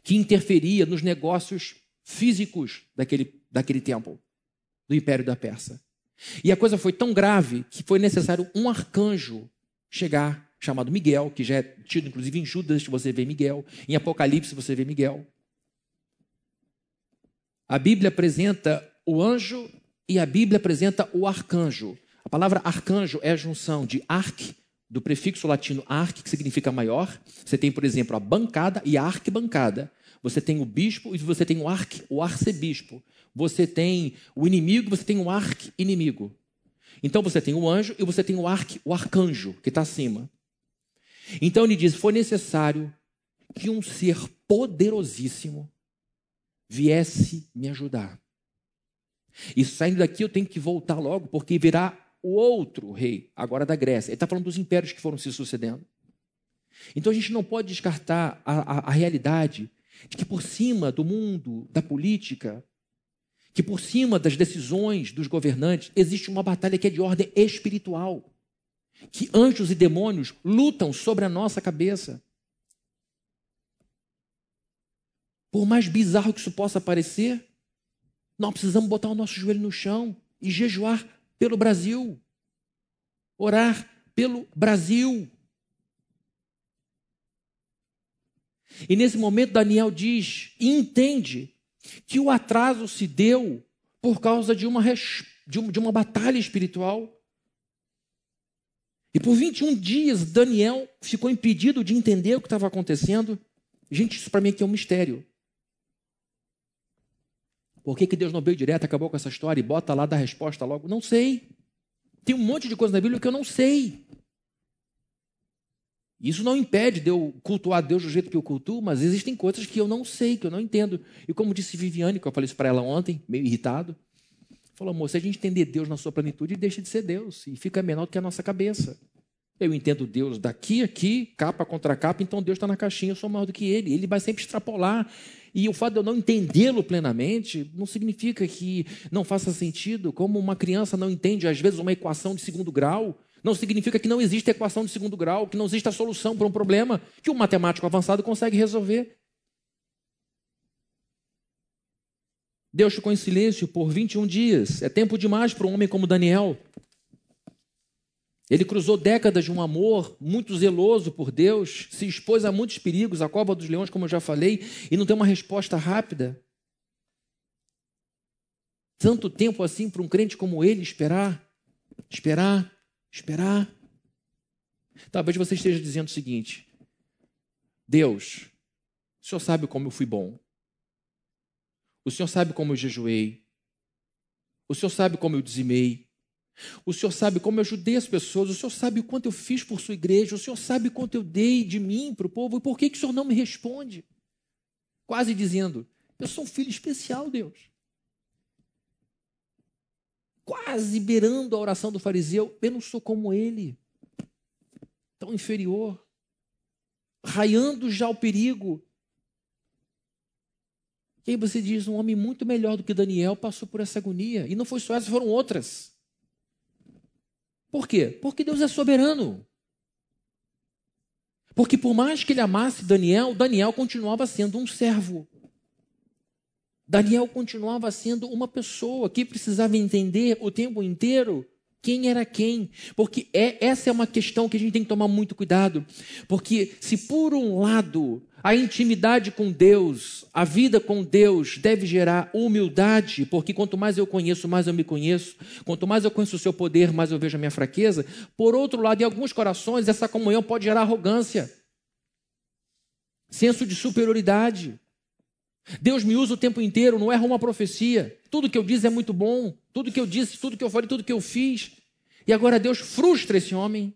que interferia nos negócios físicos daquele, daquele tempo, do Império da Pérsia. E a coisa foi tão grave que foi necessário um arcanjo chegar, chamado Miguel, que já é tido inclusive em Judas, você vê Miguel, em Apocalipse você vê Miguel. A Bíblia apresenta o anjo e a Bíblia apresenta o arcanjo. A palavra arcanjo é a junção de arque, do prefixo latino arque, que significa maior. Você tem, por exemplo, a bancada e a arquibancada. Você tem o bispo e você tem o arque, o arcebispo. Você tem o inimigo e você tem o arqui-inimigo. Então você tem o anjo e você tem o arque, o arcanjo, que está acima. Então ele diz: foi necessário que um ser poderosíssimo viesse me ajudar. E saindo daqui eu tenho que voltar logo, porque virá o outro rei, agora da Grécia. Ele está falando dos impérios que foram se sucedendo. Então a gente não pode descartar a, a, a realidade de que por cima do mundo, da política, que por cima das decisões dos governantes, existe uma batalha que é de ordem espiritual. Que anjos e demônios lutam sobre a nossa cabeça. Por mais bizarro que isso possa parecer, nós precisamos botar o nosso joelho no chão e jejuar pelo Brasil. Orar pelo Brasil. E nesse momento, Daniel diz e entende que o atraso se deu por causa de uma, de uma batalha espiritual. E por 21 dias, Daniel ficou impedido de entender o que estava acontecendo. Gente, isso para mim aqui é um mistério. Por que, que Deus não veio direto, acabou com essa história e bota lá da resposta logo? Não sei. Tem um monte de coisa na Bíblia que eu não sei. Isso não impede de eu cultuar Deus do jeito que eu cultuo, mas existem coisas que eu não sei, que eu não entendo. E como disse Viviane, que eu falei isso para ela ontem, meio irritado, falou, amor, se a gente entender Deus na sua plenitude, deixa de ser Deus e fica menor do que a nossa cabeça. Eu entendo Deus daqui, aqui, capa contra capa, então Deus está na caixinha, eu sou maior do que Ele. Ele vai sempre extrapolar. E o fato de eu não entendê-lo plenamente não significa que não faça sentido, como uma criança não entende, às vezes, uma equação de segundo grau. Não significa que não existe equação de segundo grau, que não existe a solução para um problema que um matemático avançado consegue resolver. Deus ficou em silêncio por 21 dias. É tempo demais para um homem como Daniel. Ele cruzou décadas de um amor muito zeloso por Deus, se expôs a muitos perigos, a cova dos leões, como eu já falei, e não tem uma resposta rápida. Tanto tempo assim para um crente como ele esperar, esperar, Esperar. Talvez você esteja dizendo o seguinte: Deus, o Senhor sabe como eu fui bom. O Senhor sabe como eu jejuei. O Senhor sabe como eu dizimei. O Senhor sabe como eu ajudei as pessoas. O Senhor sabe o quanto eu fiz por sua igreja. O Senhor sabe quanto eu dei de mim para o povo. E por que, que o Senhor não me responde? Quase dizendo: Eu sou um filho especial, Deus quase beirando a oração do fariseu, eu não sou como ele, tão inferior, raiando já o perigo. E aí você diz: um homem muito melhor do que Daniel passou por essa agonia. E não foi só essa, foram outras. Por quê? Porque Deus é soberano. Porque por mais que ele amasse Daniel, Daniel continuava sendo um servo. Daniel continuava sendo uma pessoa que precisava entender o tempo inteiro quem era quem. Porque é, essa é uma questão que a gente tem que tomar muito cuidado. Porque se por um lado A intimidade com Deus, a vida com Deus deve gerar humildade, porque quanto mais eu conheço, mais eu me conheço. Quanto mais eu conheço o seu poder, mais eu vejo a minha fraqueza. Por outro lado, em alguns corações, essa comunhão pode gerar arrogância, senso de superioridade. Deus me usa o tempo inteiro, não erra uma profecia. Tudo que eu disse é muito bom. Tudo que eu disse, tudo que eu falei, tudo que eu fiz. E agora Deus frustra esse homem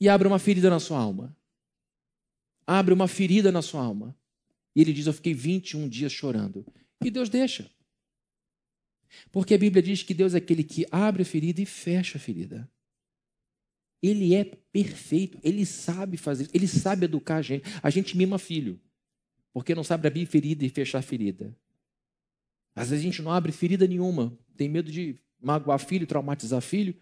e abre uma ferida na sua alma. Abre uma ferida na sua alma. E ele diz: Eu fiquei 21 dias chorando. E Deus deixa. Porque a Bíblia diz que Deus é aquele que abre a ferida e fecha a ferida. Ele é perfeito, ele sabe fazer, ele sabe educar a gente. A gente mima filho, porque não sabe abrir ferida e fechar ferida. Às vezes a gente não abre ferida nenhuma, tem medo de magoar filho, traumatizar filho,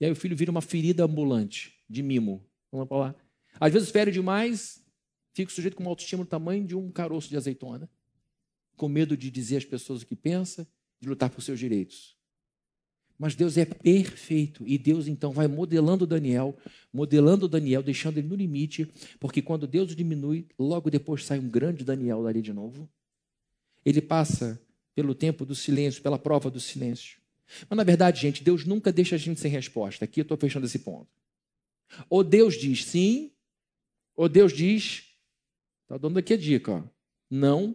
e aí o filho vira uma ferida ambulante de mimo. Vamos lá. Às vezes fere demais, fica o sujeito com uma autoestima do tamanho de um caroço de azeitona, com medo de dizer às pessoas o que pensa, de lutar por seus direitos. Mas Deus é perfeito e Deus então vai modelando Daniel, modelando Daniel, deixando ele no limite, porque quando Deus diminui, logo depois sai um grande Daniel dali de novo. Ele passa pelo tempo do silêncio, pela prova do silêncio. Mas na verdade, gente, Deus nunca deixa a gente sem resposta. Aqui eu estou fechando esse ponto. Ou Deus diz sim, ou Deus diz, está dando aqui a dica, ó, não,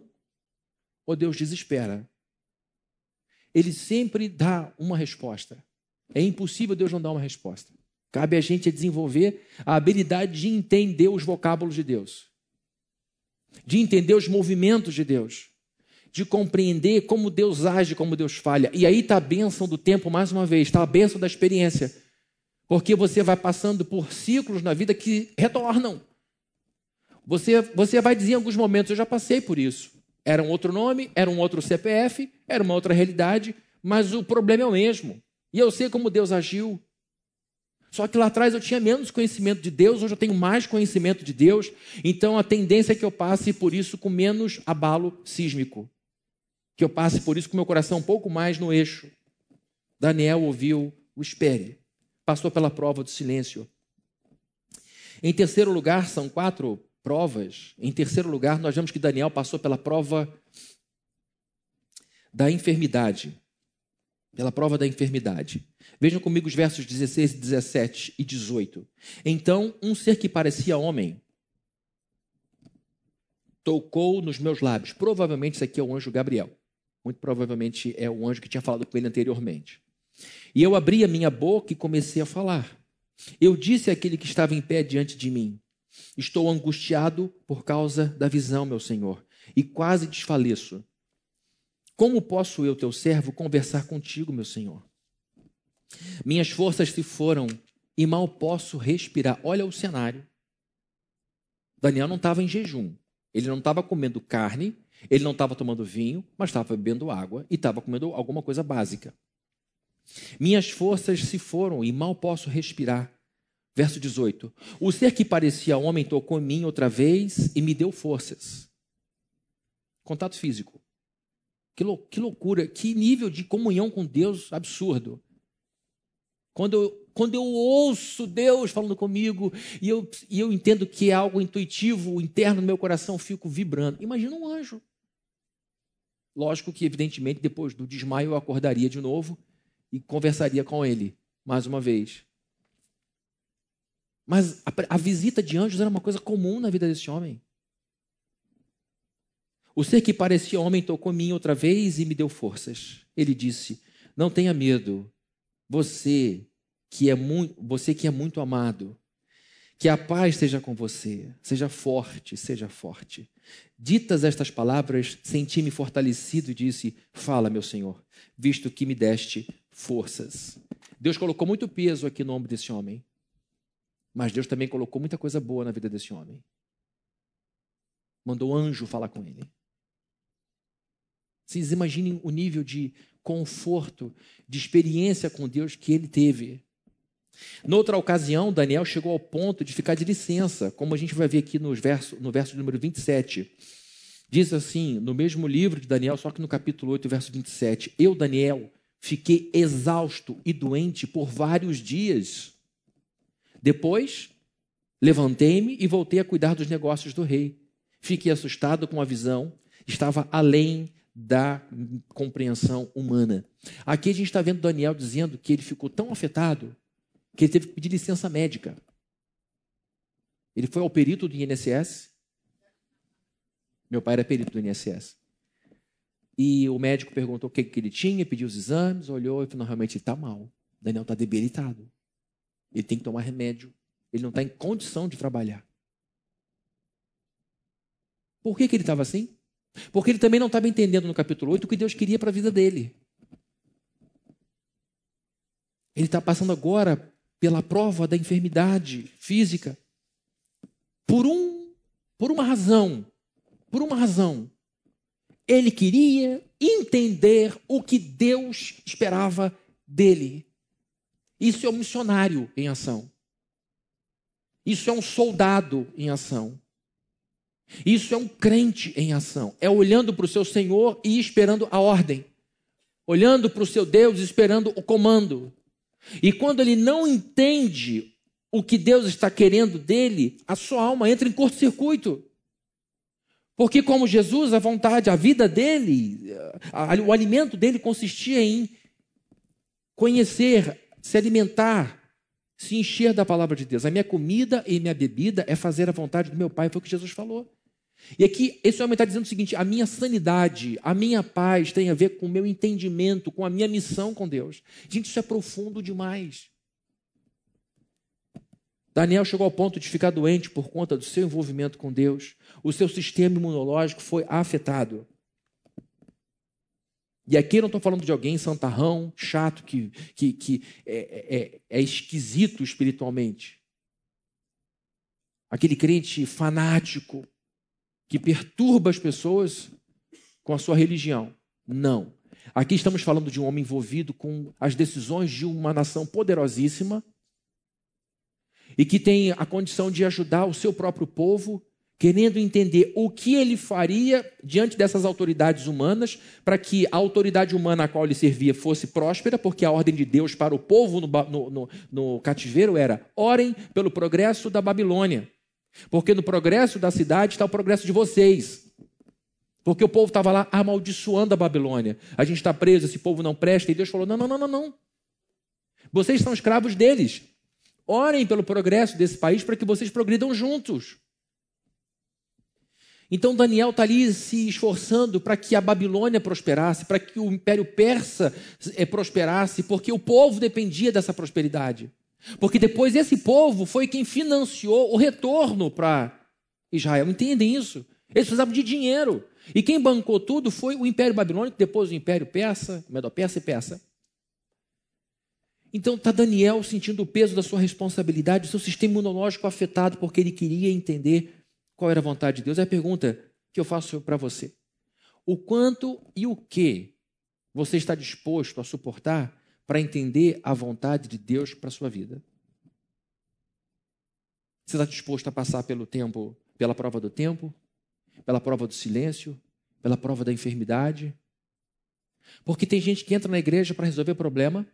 ou Deus diz espera. Ele sempre dá uma resposta. É impossível Deus não dar uma resposta. Cabe a gente desenvolver a habilidade de entender os vocábulos de Deus, de entender os movimentos de Deus, de compreender como Deus age, como Deus falha. E aí está a bênção do tempo mais uma vez, está a bênção da experiência. Porque você vai passando por ciclos na vida que retornam. Você, você vai dizer em alguns momentos, eu já passei por isso. Era um outro nome, era um outro CPF, era uma outra realidade, mas o problema é o mesmo. E eu sei como Deus agiu. Só que lá atrás eu tinha menos conhecimento de Deus, hoje eu tenho mais conhecimento de Deus, então a tendência é que eu passe por isso com menos abalo sísmico. Que eu passe por isso com meu coração um pouco mais no eixo. Daniel ouviu o espere passou pela prova do silêncio. Em terceiro lugar, são quatro provas. Em terceiro lugar, nós vemos que Daniel passou pela prova da enfermidade. Pela prova da enfermidade. Vejam comigo os versos 16, 17 e 18. Então, um ser que parecia homem tocou nos meus lábios. Provavelmente isso aqui é o anjo Gabriel. Muito provavelmente é o anjo que tinha falado com ele anteriormente. E eu abri a minha boca e comecei a falar. Eu disse àquele que estava em pé diante de mim: Estou angustiado por causa da visão, meu senhor, e quase desfaleço. Como posso eu, teu servo, conversar contigo, meu senhor? Minhas forças se foram e mal posso respirar. Olha o cenário. Daniel não estava em jejum. Ele não estava comendo carne, ele não estava tomando vinho, mas estava bebendo água e estava comendo alguma coisa básica. Minhas forças se foram e mal posso respirar. Verso 18: O ser que parecia homem tocou em mim outra vez e me deu forças. Contato físico. Que, lou que loucura, que nível de comunhão com Deus absurdo. Quando eu, quando eu ouço Deus falando comigo e eu, e eu entendo que é algo intuitivo, interno no meu coração, fico vibrando. Imagina um anjo. Lógico que, evidentemente, depois do desmaio eu acordaria de novo e conversaria com ele mais uma vez. Mas a, a, visita de anjos era uma coisa comum na vida desse homem. O ser que parecia homem tocou em mim outra vez e me deu forças. Ele disse: Não tenha medo, você que é muito, você que é muito amado. Que a paz esteja com você. Seja forte, seja forte. Ditas estas palavras, senti-me fortalecido e disse: Fala, meu Senhor, visto que me deste forças. Deus colocou muito peso aqui no ombro desse homem. Mas Deus também colocou muita coisa boa na vida desse homem. Mandou anjo falar com ele. Vocês imaginem o nível de conforto, de experiência com Deus que ele teve. Noutra ocasião, Daniel chegou ao ponto de ficar de licença, como a gente vai ver aqui no verso, no verso número 27. Diz assim, no mesmo livro de Daniel, só que no capítulo 8, verso 27. Eu, Daniel, fiquei exausto e doente por vários dias. Depois, Levantei-me e voltei a cuidar dos negócios do rei. Fiquei assustado com a visão, estava além da compreensão humana. Aqui a gente está vendo Daniel dizendo que ele ficou tão afetado que ele teve que pedir licença médica. Ele foi ao perito do INSS. Meu pai era perito do INSS. E o médico perguntou o que, que ele tinha, pediu os exames, olhou e falou: realmente ele está mal. Daniel está debilitado. Ele tem que tomar remédio. Ele não está em condição de trabalhar. Por que, que ele estava assim? Porque ele também não estava entendendo no capítulo 8 o que Deus queria para a vida dele. Ele está passando agora pela prova da enfermidade física. Por um, por uma razão, por uma razão. Ele queria entender o que Deus esperava dele. Isso é um missionário em ação. Isso é um soldado em ação. Isso é um crente em ação. É olhando para o seu Senhor e esperando a ordem. Olhando para o seu Deus e esperando o comando. E quando ele não entende o que Deus está querendo dele, a sua alma entra em curto-circuito. Porque, como Jesus, a vontade, a vida dele, o alimento dele consistia em conhecer, se alimentar, se encher da palavra de Deus. A minha comida e minha bebida é fazer a vontade do meu Pai, foi o que Jesus falou. E aqui, esse homem está dizendo o seguinte: a minha sanidade, a minha paz tem a ver com o meu entendimento, com a minha missão com Deus. Gente, isso é profundo demais. Daniel chegou ao ponto de ficar doente por conta do seu envolvimento com Deus. O seu sistema imunológico foi afetado. E aqui eu não estou falando de alguém santarrão, chato, que, que, que é, é, é esquisito espiritualmente. Aquele crente fanático, que perturba as pessoas com a sua religião. Não. Aqui estamos falando de um homem envolvido com as decisões de uma nação poderosíssima e que tem a condição de ajudar o seu próprio povo, querendo entender o que ele faria diante dessas autoridades humanas para que a autoridade humana a qual ele servia fosse próspera, porque a ordem de Deus para o povo no, no, no, no cativeiro era: orem pelo progresso da Babilônia. Porque no progresso da cidade está o progresso de vocês. Porque o povo estava lá amaldiçoando a Babilônia. A gente está preso, esse povo não presta. E Deus falou: não, não, não, não, não. Vocês são escravos deles. Orem pelo progresso desse país para que vocês progridam juntos. Então Daniel está ali se esforçando para que a Babilônia prosperasse, para que o Império Persa eh, prosperasse, porque o povo dependia dessa prosperidade. Porque depois esse povo foi quem financiou o retorno para Israel. Entendem isso? Eles precisavam de dinheiro. E quem bancou tudo foi o Império Babilônico, depois o Império Persa, Medo-Persa e Persa. Então está Daniel sentindo o peso da sua responsabilidade, o seu sistema imunológico afetado, porque ele queria entender qual era a vontade de Deus. É a pergunta que eu faço para você. O quanto e o que você está disposto a suportar para entender a vontade de Deus para a sua vida? Você está disposto a passar pelo tempo, pela prova do tempo, pela prova do silêncio, pela prova da enfermidade? Porque tem gente que entra na igreja para resolver problema,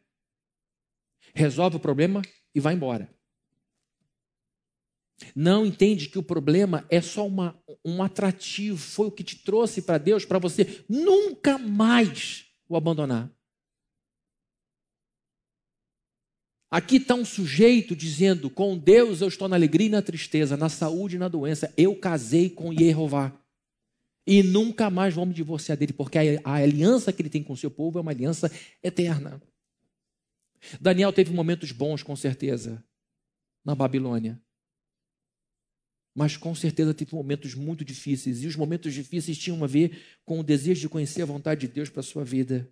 resolve o problema e vai embora. Não entende que o problema é só uma, um atrativo, foi o que te trouxe para Deus, para você nunca mais o abandonar. Aqui está um sujeito dizendo: com Deus eu estou na alegria e na tristeza, na saúde e na doença. Eu casei com Jeová. E nunca mais vou me divorciar dele, porque a, a aliança que ele tem com o seu povo é uma aliança eterna. Daniel teve momentos bons, com certeza, na Babilônia. Mas com certeza teve momentos muito difíceis. E os momentos difíceis tinham a ver com o desejo de conhecer a vontade de Deus para a sua vida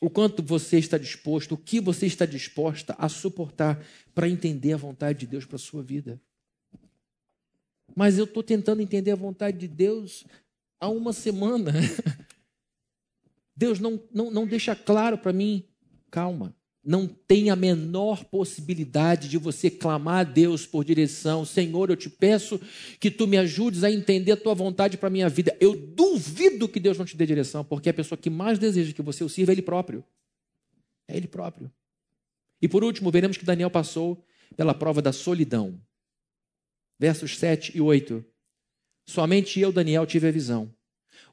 o quanto você está disposto, o que você está disposta a suportar para entender a vontade de Deus para a sua vida. Mas eu estou tentando entender a vontade de Deus há uma semana. Deus não, não, não deixa claro para mim. Calma não tem a menor possibilidade de você clamar a Deus por direção. Senhor, eu te peço que tu me ajudes a entender a tua vontade para a minha vida. Eu duvido que Deus não te dê direção, porque a pessoa que mais deseja que você o sirva é Ele próprio. É Ele próprio. E por último, veremos que Daniel passou pela prova da solidão. versos 7 e 8. Somente eu, Daniel, tive a visão.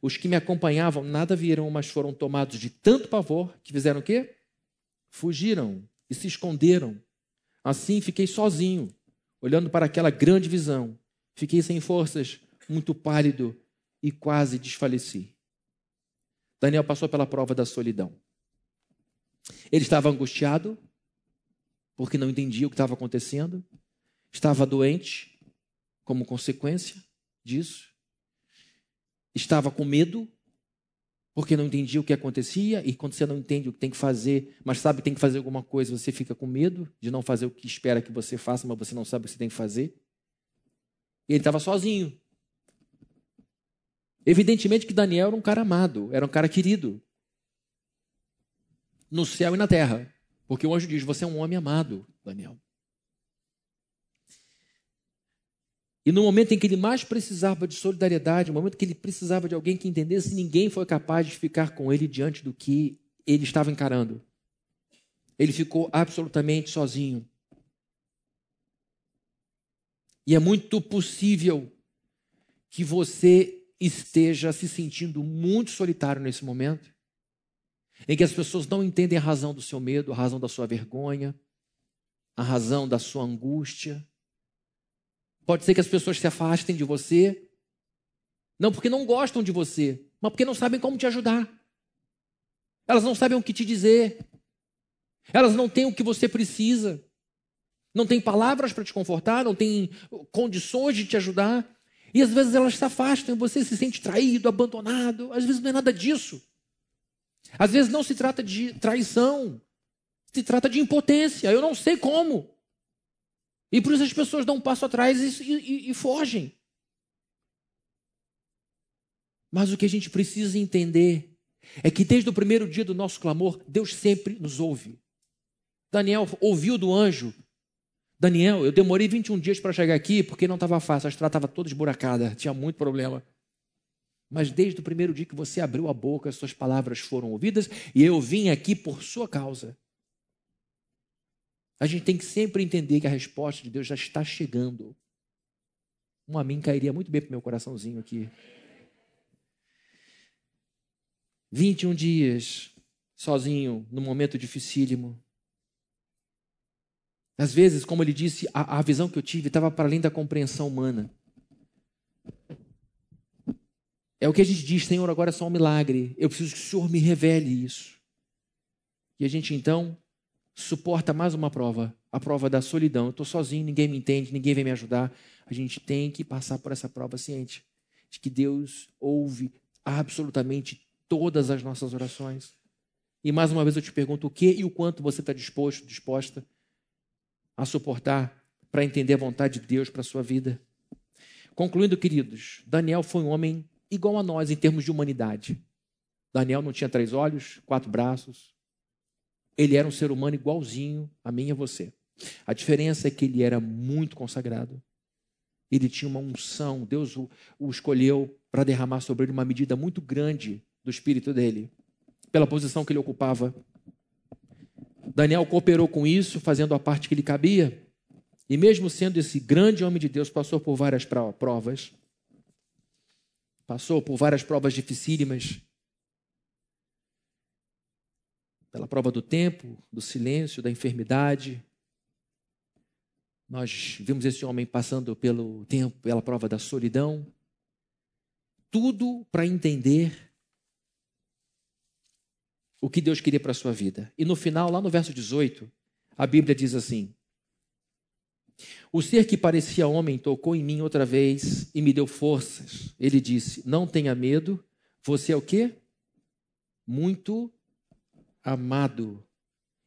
Os que me acompanhavam nada viram, mas foram tomados de tanto pavor que fizeram o quê? Fugiram e se esconderam. Assim fiquei sozinho, olhando para aquela grande visão. Fiquei sem forças, muito pálido e quase desfaleci. Daniel passou pela prova da solidão. Ele estava angustiado, porque não entendia o que estava acontecendo, estava doente, como consequência disso, estava com medo, porque não entendia o que acontecia, e quando você não entende o que tem que fazer, mas sabe que tem que fazer alguma coisa, você fica com medo de não fazer o que espera que você faça, mas você não sabe o que você tem que fazer. E ele estava sozinho. Evidentemente que Daniel era um cara amado, era um cara querido. No céu e na terra. Porque o anjo diz: Você é um homem amado, Daniel. E no momento em que ele mais precisava de solidariedade, no momento que ele precisava de alguém que entendesse, ninguém foi capaz de ficar com ele diante do que ele estava encarando. Ele ficou absolutamente sozinho. E é muito possível que você esteja se sentindo muito solitário nesse momento, em que as pessoas não entendem a razão do seu medo, a razão da sua vergonha, a razão da sua angústia. Pode ser que as pessoas se afastem de você, não porque não gostam de você, mas porque não sabem como te ajudar. Elas não sabem o que te dizer. Elas não têm o que você precisa. Não têm palavras para te confortar, não têm condições de te ajudar. E às vezes elas se afastam, você se sente traído, abandonado. Às vezes não é nada disso. Às vezes não se trata de traição, se trata de impotência. Eu não sei como. E por isso as pessoas dão um passo atrás e, e, e fogem. Mas o que a gente precisa entender é que desde o primeiro dia do nosso clamor, Deus sempre nos ouve. Daniel ouviu do anjo Daniel, eu demorei 21 dias para chegar aqui porque não estava fácil, a estrada estava toda esburacada, tinha muito problema. Mas desde o primeiro dia que você abriu a boca, as suas palavras foram ouvidas e eu vim aqui por sua causa. A gente tem que sempre entender que a resposta de Deus já está chegando. Um amém cairia muito bem para o meu coraçãozinho aqui. 21 dias sozinho, num momento dificílimo. Às vezes, como ele disse, a, a visão que eu tive estava para além da compreensão humana. É o que a gente diz, Senhor, agora é só um milagre. Eu preciso que o Senhor me revele isso. E a gente então suporta mais uma prova, a prova da solidão. Eu estou sozinho, ninguém me entende, ninguém vem me ajudar. A gente tem que passar por essa prova ciente de que Deus ouve absolutamente todas as nossas orações. E mais uma vez eu te pergunto o que e o quanto você está disposto, disposta a suportar para entender a vontade de Deus para a sua vida. Concluindo, queridos, Daniel foi um homem igual a nós em termos de humanidade. Daniel não tinha três olhos, quatro braços. Ele era um ser humano igualzinho a mim e a você. A diferença é que ele era muito consagrado. Ele tinha uma unção. Deus o, o escolheu para derramar sobre ele uma medida muito grande do espírito dele, pela posição que ele ocupava. Daniel cooperou com isso, fazendo a parte que lhe cabia. E mesmo sendo esse grande homem de Deus, passou por várias provas. Passou por várias provas dificílimas. Pela prova do tempo, do silêncio, da enfermidade. Nós vimos esse homem passando pelo tempo, pela prova da solidão. Tudo para entender o que Deus queria para a sua vida. E no final, lá no verso 18, a Bíblia diz assim: O ser que parecia homem tocou em mim outra vez e me deu forças. Ele disse: Não tenha medo, você é o quê? Muito amado.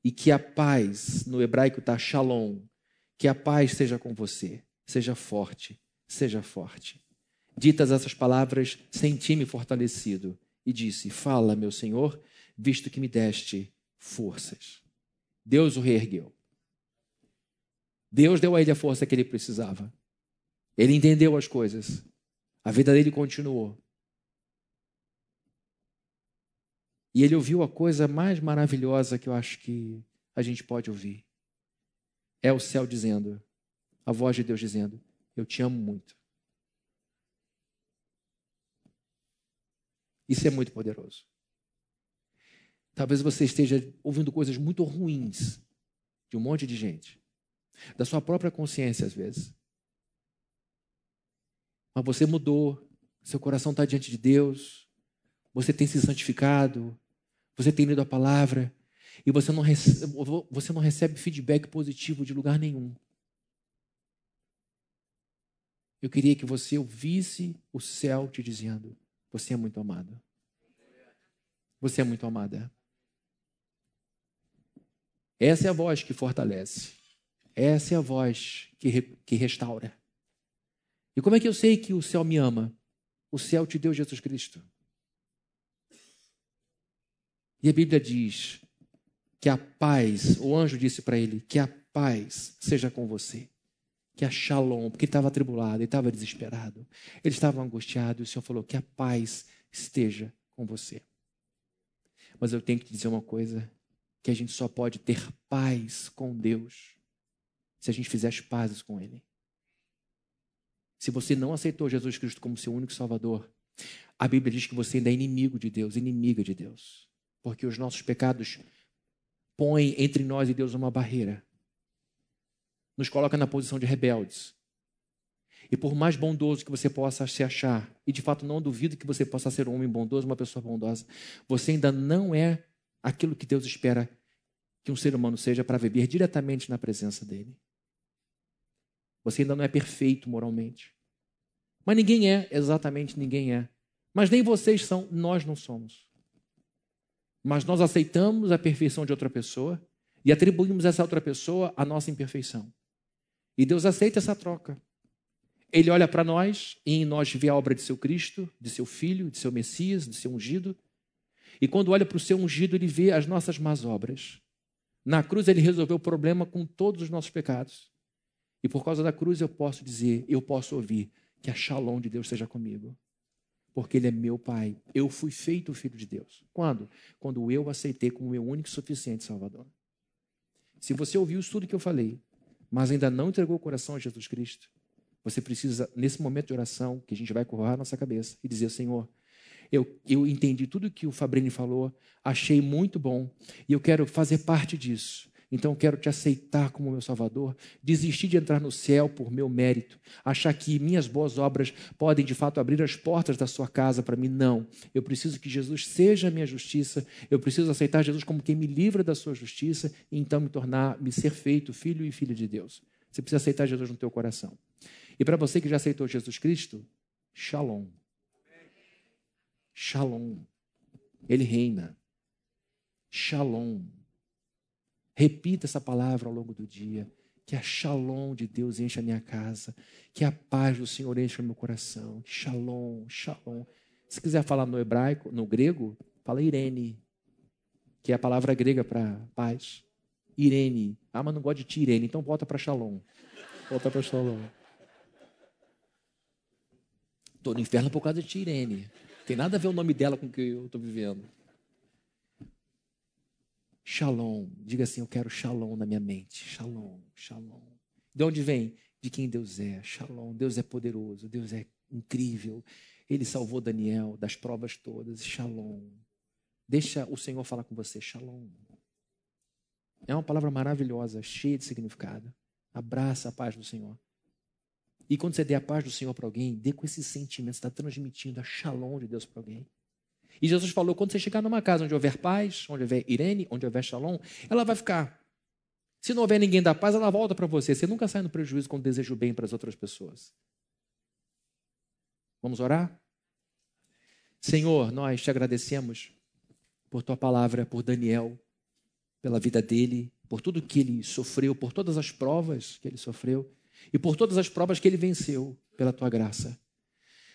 E que a paz, no hebraico está shalom, que a paz seja com você. Seja forte, seja forte. Ditas essas palavras, senti-me fortalecido e disse: Fala, meu Senhor, visto que me deste forças. Deus o reergueu. Deus deu a ele a força que ele precisava. Ele entendeu as coisas. A vida dele continuou. E ele ouviu a coisa mais maravilhosa que eu acho que a gente pode ouvir. É o céu dizendo, a voz de Deus dizendo: Eu te amo muito. Isso é muito poderoso. Talvez você esteja ouvindo coisas muito ruins de um monte de gente, da sua própria consciência às vezes. Mas você mudou, seu coração está diante de Deus, você tem se santificado, você tem lido a palavra, e você não, recebe, você não recebe feedback positivo de lugar nenhum. Eu queria que você ouvisse o céu te dizendo: Você é muito amado. Você é muito amada. Essa é a voz que fortalece. Essa é a voz que, re, que restaura. E como é que eu sei que o céu me ama? O céu te deu Jesus Cristo. E a Bíblia diz que a paz, o anjo disse para ele, que a paz seja com você. Que a shalom, porque ele estava atribulado, ele estava desesperado, ele estava angustiado, e o Senhor falou que a paz esteja com você. Mas eu tenho que te dizer uma coisa: que a gente só pode ter paz com Deus se a gente fizer as pazes com Ele. Se você não aceitou Jesus Cristo como seu único Salvador, a Bíblia diz que você ainda é inimigo de Deus, inimiga de Deus. Porque os nossos pecados põem entre nós e Deus uma barreira. Nos coloca na posição de rebeldes. E por mais bondoso que você possa se achar, e de fato não duvido que você possa ser um homem bondoso, uma pessoa bondosa, você ainda não é aquilo que Deus espera que um ser humano seja para viver diretamente na presença dele. Você ainda não é perfeito moralmente. Mas ninguém é, exatamente ninguém é. Mas nem vocês são, nós não somos. Mas nós aceitamos a perfeição de outra pessoa e atribuímos a essa outra pessoa a nossa imperfeição. E Deus aceita essa troca. Ele olha para nós e em nós vê a obra de seu Cristo, de seu Filho, de seu Messias, de seu ungido. E quando olha para o seu ungido, ele vê as nossas más obras. Na cruz, ele resolveu o problema com todos os nossos pecados. E por causa da cruz, eu posso dizer, eu posso ouvir que a shalom de Deus esteja comigo. Porque Ele é meu Pai. Eu fui feito filho de Deus. Quando? Quando eu aceitei como meu único e suficiente Salvador. Se você ouviu isso tudo que eu falei, mas ainda não entregou o coração a Jesus Cristo, você precisa, nesse momento de oração, que a gente vai curvar a nossa cabeça e dizer: Senhor, eu, eu entendi tudo que o Fabrini falou, achei muito bom e eu quero fazer parte disso. Então quero te aceitar como meu Salvador, desistir de entrar no céu por meu mérito, achar que minhas boas obras podem de fato abrir as portas da sua casa para mim. Não. Eu preciso que Jesus seja a minha justiça, eu preciso aceitar Jesus como quem me livra da sua justiça e então me tornar, me ser feito filho e filha de Deus. Você precisa aceitar Jesus no teu coração. E para você que já aceitou Jesus Cristo, Shalom. Shalom. Ele reina. Shalom. Repita essa palavra ao longo do dia. Que a shalom de Deus encha a minha casa. Que a paz do Senhor encha o meu coração. Shalom, shalom. Se quiser falar no hebraico, no grego, fala Irene, que é a palavra grega para paz. Irene. Ah, mas não gosto de ti, Irene, então volta para shalom. Volta para shalom. Estou no inferno por causa de ti, Irene. Tem nada a ver o nome dela com o que eu estou vivendo. Shalom. Diga assim: Eu quero shalom na minha mente. Shalom, shalom. De onde vem? De quem Deus é. Shalom. Deus é poderoso. Deus é incrível. Ele salvou Daniel das provas todas. Shalom. Deixa o Senhor falar com você. Shalom. É uma palavra maravilhosa, cheia de significado. Abraça a paz do Senhor. E quando você der a paz do Senhor para alguém, dê com esse sentimento, você está transmitindo a shalom de Deus para alguém. E Jesus falou: quando você chegar numa casa onde houver paz, onde houver Irene, onde houver shalom, ela vai ficar. Se não houver ninguém da paz, ela volta para você. Você nunca sai no prejuízo quando deseja o bem para as outras pessoas. Vamos orar? Senhor, nós te agradecemos por tua palavra, por Daniel, pela vida dele, por tudo que ele sofreu, por todas as provas que ele sofreu e por todas as provas que ele venceu pela tua graça.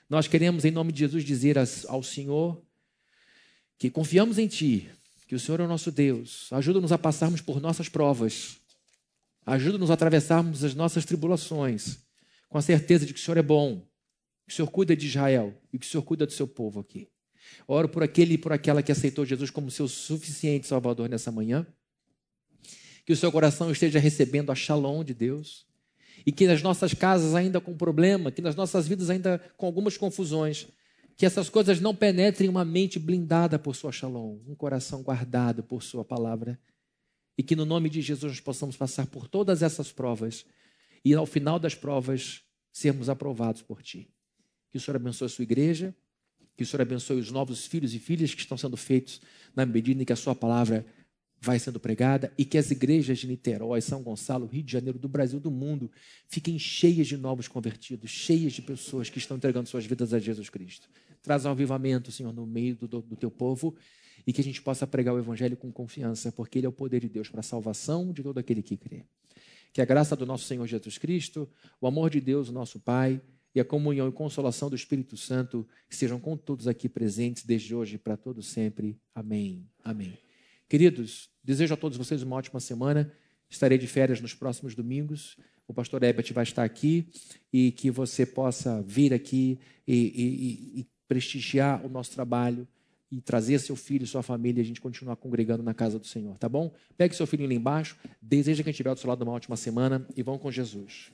Nós queremos, em nome de Jesus, dizer ao Senhor que confiamos em Ti, que o Senhor é o nosso Deus. Ajuda-nos a passarmos por nossas provas. Ajuda-nos a atravessarmos as nossas tribulações com a certeza de que o Senhor é bom, que o Senhor cuida de Israel e que o Senhor cuida do seu povo aqui. Oro por aquele e por aquela que aceitou Jesus como seu suficiente Salvador nessa manhã. Que o seu coração esteja recebendo a shalom de Deus e que nas nossas casas ainda com problema, que nas nossas vidas ainda com algumas confusões, que essas coisas não penetrem uma mente blindada por sua shalom, um coração guardado por sua palavra, e que no nome de Jesus nós possamos passar por todas essas provas e ao final das provas sermos aprovados por ti. Que o Senhor abençoe a sua igreja, que o Senhor abençoe os novos filhos e filhas que estão sendo feitos na medida em que a sua palavra vai sendo pregada e que as igrejas de Niterói, São Gonçalo, Rio de Janeiro, do Brasil, do mundo, fiquem cheias de novos convertidos, cheias de pessoas que estão entregando suas vidas a Jesus Cristo. Traz um avivamento, Senhor, no meio do, do teu povo e que a gente possa pregar o Evangelho com confiança, porque ele é o poder de Deus para a salvação de todo aquele que crê. Que a graça do nosso Senhor Jesus Cristo, o amor de Deus, o nosso Pai, e a comunhão e consolação do Espírito Santo sejam com todos aqui presentes desde hoje para todos sempre. Amém. Amém. Queridos, desejo a todos vocês uma ótima semana. Estarei de férias nos próximos domingos. O pastor Ebert vai estar aqui e que você possa vir aqui e, e, e prestigiar o nosso trabalho e trazer seu filho sua família e a gente continuar congregando na casa do Senhor, tá bom? Pegue seu filhinho lá embaixo, deseja que a gente tiver do seu lado uma ótima semana e vão com Jesus.